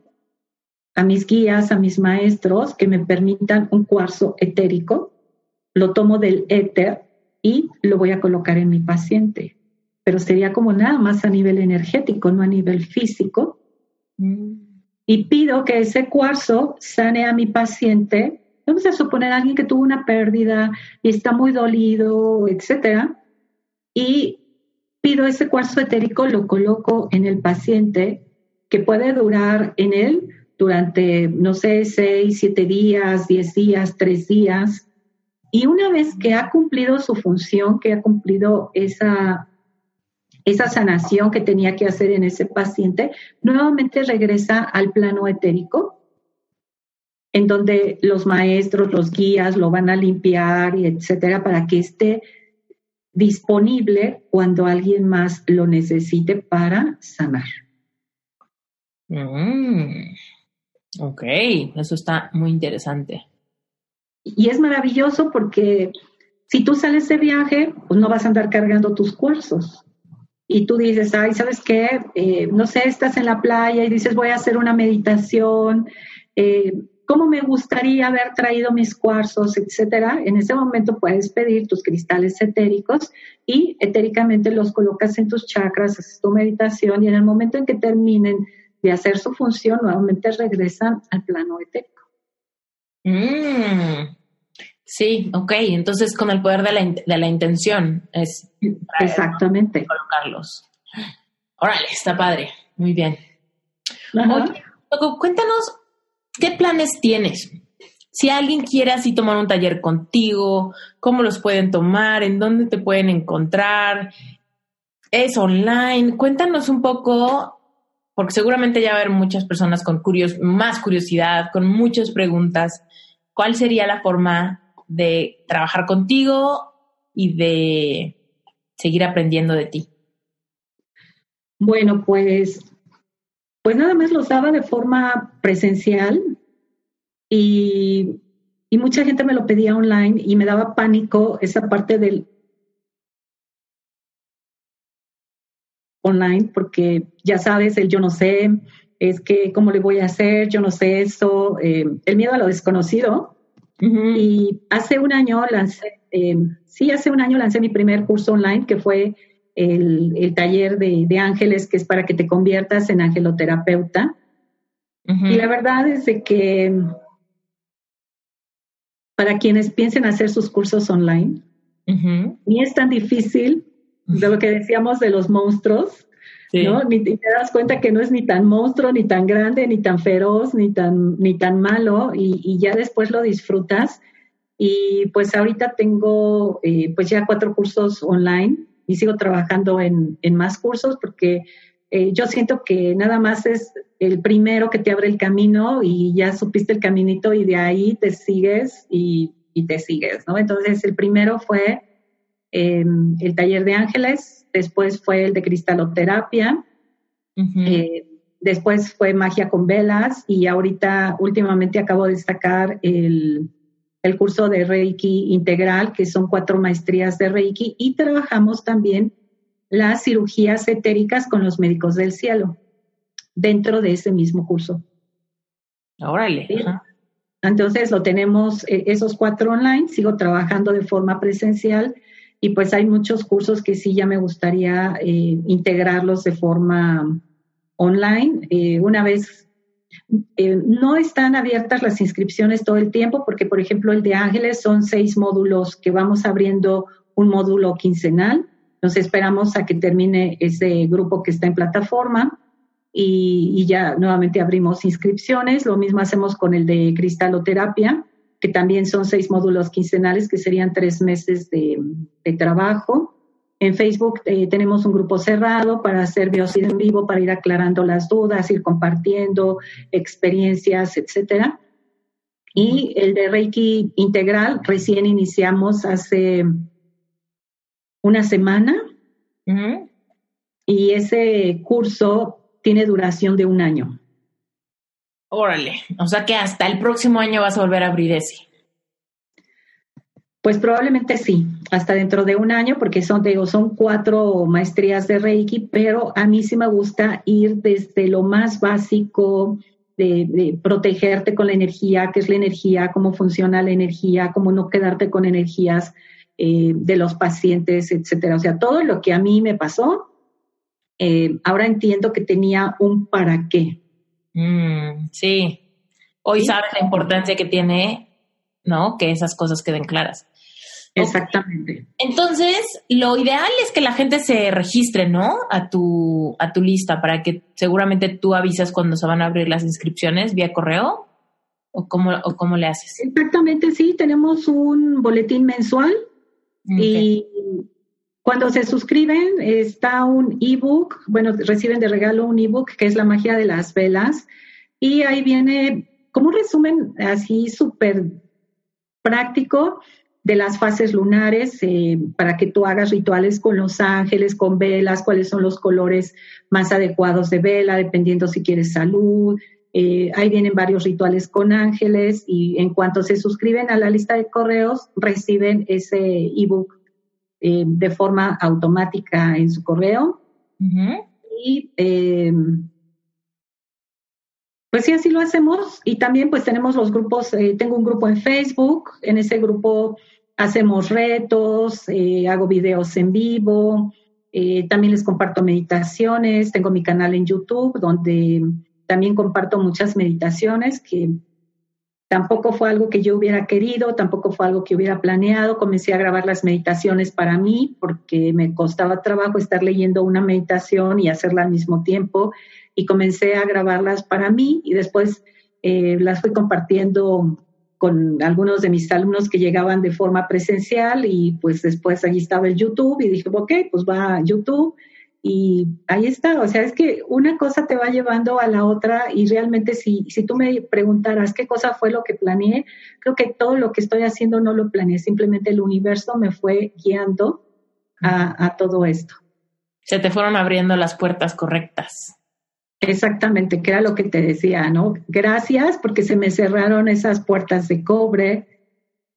a mis guías, a mis maestros que me permitan un cuarzo etérico, lo tomo del éter y lo voy a colocar en mi paciente. Pero sería como nada más a nivel energético, no a nivel físico. Mm y pido que ese cuarzo sane a mi paciente. Vamos a suponer a alguien que tuvo una pérdida y está muy dolido, etcétera, y pido ese cuarzo etérico, lo coloco en el paciente, que puede durar en él durante, no sé, seis, siete días, diez días, tres días. Y una vez que ha cumplido su función, que ha cumplido esa esa sanación que tenía que hacer en ese paciente, nuevamente regresa al plano etérico, en donde los maestros, los guías lo van a limpiar y etcétera, para que esté disponible cuando alguien más lo necesite para sanar. Mm, ok, eso está muy interesante. Y es maravilloso porque si tú sales de viaje, pues no vas a andar cargando tus cuarzos y tú dices, ay, ¿sabes qué? Eh, no sé, estás en la playa y dices, voy a hacer una meditación, eh, ¿cómo me gustaría haber traído mis cuarzos, etcétera? En ese momento puedes pedir tus cristales etéricos y etéricamente los colocas en tus chakras, haces tu meditación y en el momento en que terminen de hacer su función, nuevamente regresan al plano etérico. Mm. Sí, ok. Entonces, con el poder de la, de la intención es. Exactamente. Colocarlos. Órale, está padre. Muy bien. Oye, cuéntanos, ¿qué planes tienes? Si alguien quiere así tomar un taller contigo, ¿cómo los pueden tomar? ¿En dónde te pueden encontrar? ¿Es online? Cuéntanos un poco, porque seguramente ya va a haber muchas personas con curios más curiosidad, con muchas preguntas. ¿Cuál sería la forma de trabajar contigo y de seguir aprendiendo de ti? Bueno, pues, pues nada más los daba de forma presencial y, y mucha gente me lo pedía online y me daba pánico esa parte del online porque ya sabes, el yo no sé, es que cómo le voy a hacer, yo no sé eso, eh, el miedo a lo desconocido y hace un año lancé, eh, sí, hace un año lancé mi primer curso online que fue el, taller de, ángeles, que es para que te conviertas en angeloterapeuta. Y la verdad es de que para quienes piensen hacer sus cursos online, ni es tan difícil, de lo que decíamos de los monstruos, ¿no? Ni te das cuenta que no es ni tan monstruo, ni tan grande, ni tan feroz, ni tan, ni tan malo, y, ya después lo disfrutas. Y pues ahorita tengo eh, pues ya cuatro cursos online y sigo trabajando en, en más cursos porque eh, yo siento que nada más es el primero que te abre el camino y ya supiste el caminito y de ahí te sigues y, y te sigues, ¿no? Entonces el primero fue em, el taller de ángeles, después fue el de cristaloterapia, eh, después fue magia con velas y ahorita últimamente acabo de destacar el, el curso de Reiki integral, que son cuatro maestrías de Reiki, y trabajamos también las cirugías etéricas con los médicos del cielo dentro de ese mismo curso. Órale. Entonces lo tenemos eh, esos cuatro online, sigo trabajando de forma presencial y pues hay muchos cursos que sí ya me gustaría eh, integrarlos de forma online. Eh, una vez no están abiertas las inscripciones todo el tiempo porque, por ejemplo, el de Ángeles son seis módulos que vamos abriendo un módulo quincenal. Entonces esperamos a que termine ese grupo que está en plataforma y, ya nuevamente abrimos inscripciones. Lo mismo hacemos con el de cristaloterapia, que también son seis módulos quincenales, que serían tres meses de, trabajo. En Facebook eh, tenemos un grupo cerrado para hacer biosid en vivo, para ir aclarando las dudas, ir compartiendo experiencias, etcétera. Y el de Reiki integral recién iniciamos hace una semana. Y ese curso tiene duración de un año. Órale, o sea que hasta el próximo año vas a volver a abrir ese. Pues probablemente sí, hasta dentro de un año, porque son, digo, son cuatro maestrías de Reiki, pero a mí sí me gusta ir desde lo más básico, de, protegerte con la energía, qué es la energía, cómo funciona la energía, cómo no quedarte con energías eh, de los pacientes, etcétera. O sea, todo lo que a mí me pasó, eh, ahora entiendo que tenía un para qué. Mm, sí, hoy sabes la importancia que tiene, ¿no? Que esas cosas queden claras. Exactamente. Entonces, lo ideal es que la gente se registre, ¿no? A tu, a tu lista para que seguramente tú avisas cuando se van a abrir las inscripciones vía correo. ¿O cómo, o cómo le haces? Exactamente, sí. Tenemos un boletín mensual y cuando se suscriben está un ebook, bueno, reciben de regalo un ebook que es La magia de las velas y ahí viene como un resumen así súper práctico de las fases lunares eh, para que tú hagas rituales con los ángeles, con velas, cuáles son los colores más adecuados de vela, dependiendo si quieres salud. Eh, ahí vienen varios rituales con ángeles y en cuanto se suscriben a la lista de correos, reciben ese ebook eh, de forma automática en su correo. Y eh, pues sí, así lo hacemos. Y también pues tenemos los grupos, eh, tengo un grupo en Facebook, en ese grupo hacemos retos, hago videos en vivo, también les comparto meditaciones, tengo mi canal en YouTube donde también comparto muchas meditaciones que Tampoco fue algo que yo hubiera querido, tampoco fue algo que hubiera planeado. Comencé a grabar las meditaciones para mí porque me costaba trabajo estar leyendo una meditación y hacerla al mismo tiempo. Y comencé a grabarlas para mí y después eh, las fui compartiendo con algunos de mis alumnos que llegaban de forma presencial y pues después allí estaba el YouTube y dije, ok, pues va a YouTube y ahí está, o sea, es que una cosa te va llevando a la otra y realmente si, si tú me preguntaras qué cosa fue lo que planeé, creo que todo lo que estoy haciendo no lo planeé, simplemente el universo me fue guiando a, a todo esto. Se te fueron abriendo las puertas correctas. Exactamente, que era lo que te decía, ¿no? Gracias porque se me cerraron esas puertas de cobre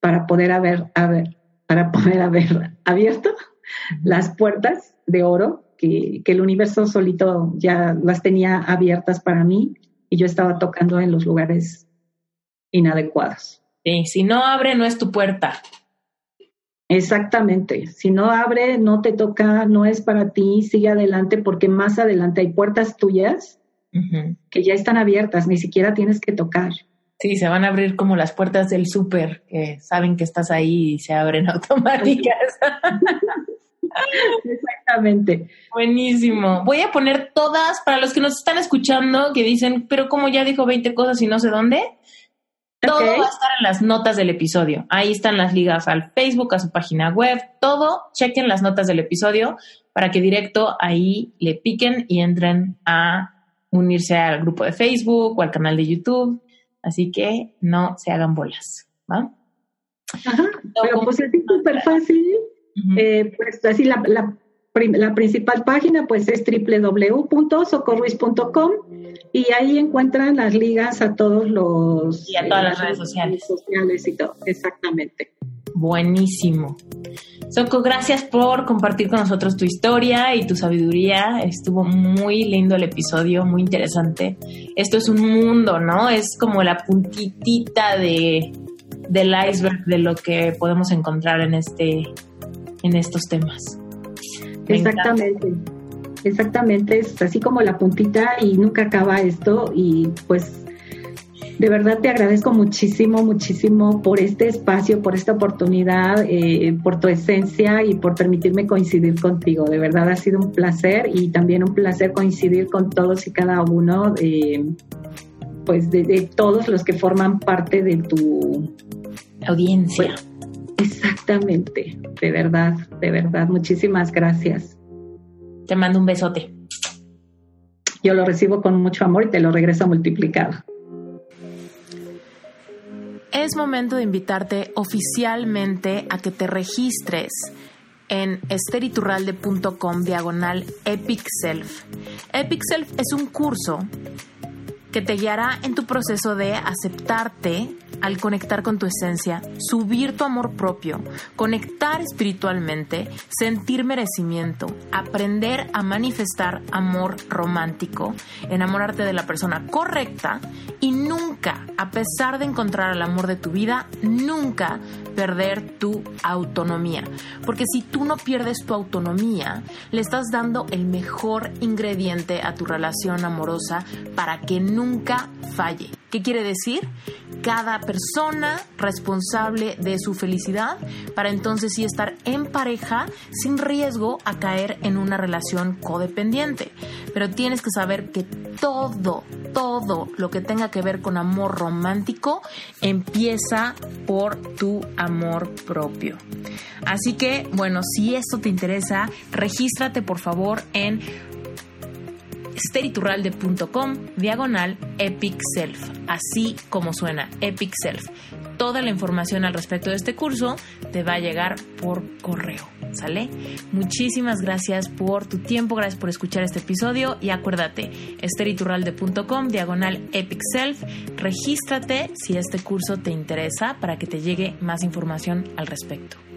para poder haber, haber para poder haber abierto las puertas de oro que, el universo solito ya las tenía abiertas para mí y yo estaba tocando en los lugares inadecuados. Sí, si no abre, no es tu puerta. Exactamente. Si no abre, no te toca, no es para ti, sigue adelante porque más adelante hay puertas tuyas que ya están abiertas, ni siquiera tienes que tocar. Sí, se van a abrir como las puertas del súper, que saben que estás ahí y se abren automáticas. Exactamente. Buenísimo. Voy a poner todas, para los que nos están escuchando, que dicen, pero como ya dijo 20 cosas y no sé dónde, todo va a estar en las notas del episodio. Ahí están las ligas al Facebook, a su página web, todo. Chequen las notas del episodio para que directo ahí le piquen y entren a unirse al grupo de Facebook o al canal de YouTube. Así que no se hagan bolas, ¿va? Ajá, pero pues es súper fácil. Eh, pues así la, la, la, principal página pues es www.socorruiz.com y ahí encuentran las ligas a todos los... Y a todas las redes sociales. sociales y todo, exactamente. Buenísimo. Soco, gracias por compartir con nosotros tu historia y tu sabiduría. Estuvo muy lindo el episodio, muy interesante. Esto es un mundo, ¿no? Es como la puntitita de, del iceberg de lo que podemos encontrar en este en estos temas. Exactamente. Exactamente, es así como la puntita y nunca acaba esto y pues de verdad te agradezco muchísimo, muchísimo por este espacio, por esta oportunidad, eh, por tu esencia y por permitirme coincidir contigo. De verdad ha sido un placer y también un placer coincidir con todos y cada uno, pues de, todos los que forman parte de tu audiencia. Exactamente, de verdad, de verdad. Muchísimas gracias. Te mando un besote. Yo lo recibo con mucho amor y te lo regreso multiplicado. Es momento de invitarte oficialmente a que te registres en esteriturralde.com diagonal Epic Self. Epic Self es un curso que te guiará en tu proceso de aceptarte al conectar con tu esencia, subir tu amor propio, conectar espiritualmente, sentir merecimiento, aprender a manifestar amor romántico, enamorarte de la persona correcta y nunca, a pesar de encontrar el amor de tu vida, nunca perder tu autonomía. Porque si tú no pierdes tu autonomía, le estás dando el mejor ingrediente a tu relación amorosa para que nunca falle. ¿Qué quiere decir? Cada persona responsable de su felicidad para entonces sí estar en pareja sin riesgo a caer en una relación codependiente. Pero tienes que saber que todo, todo lo que tenga que ver con amor romántico empieza por tu amor propio. Así que, bueno, si esto te interesa, regístrate por favor en esteriturralde.com diagonal Epic Self, así como suena Epic Self. Toda la información al respecto de este curso te va a llegar por correo, ¿sale? Muchísimas gracias por tu tiempo, gracias por escuchar este episodio y acuérdate, esteriturralde.com diagonal Epic Self, regístrate si este curso te interesa para que te llegue más información al respecto.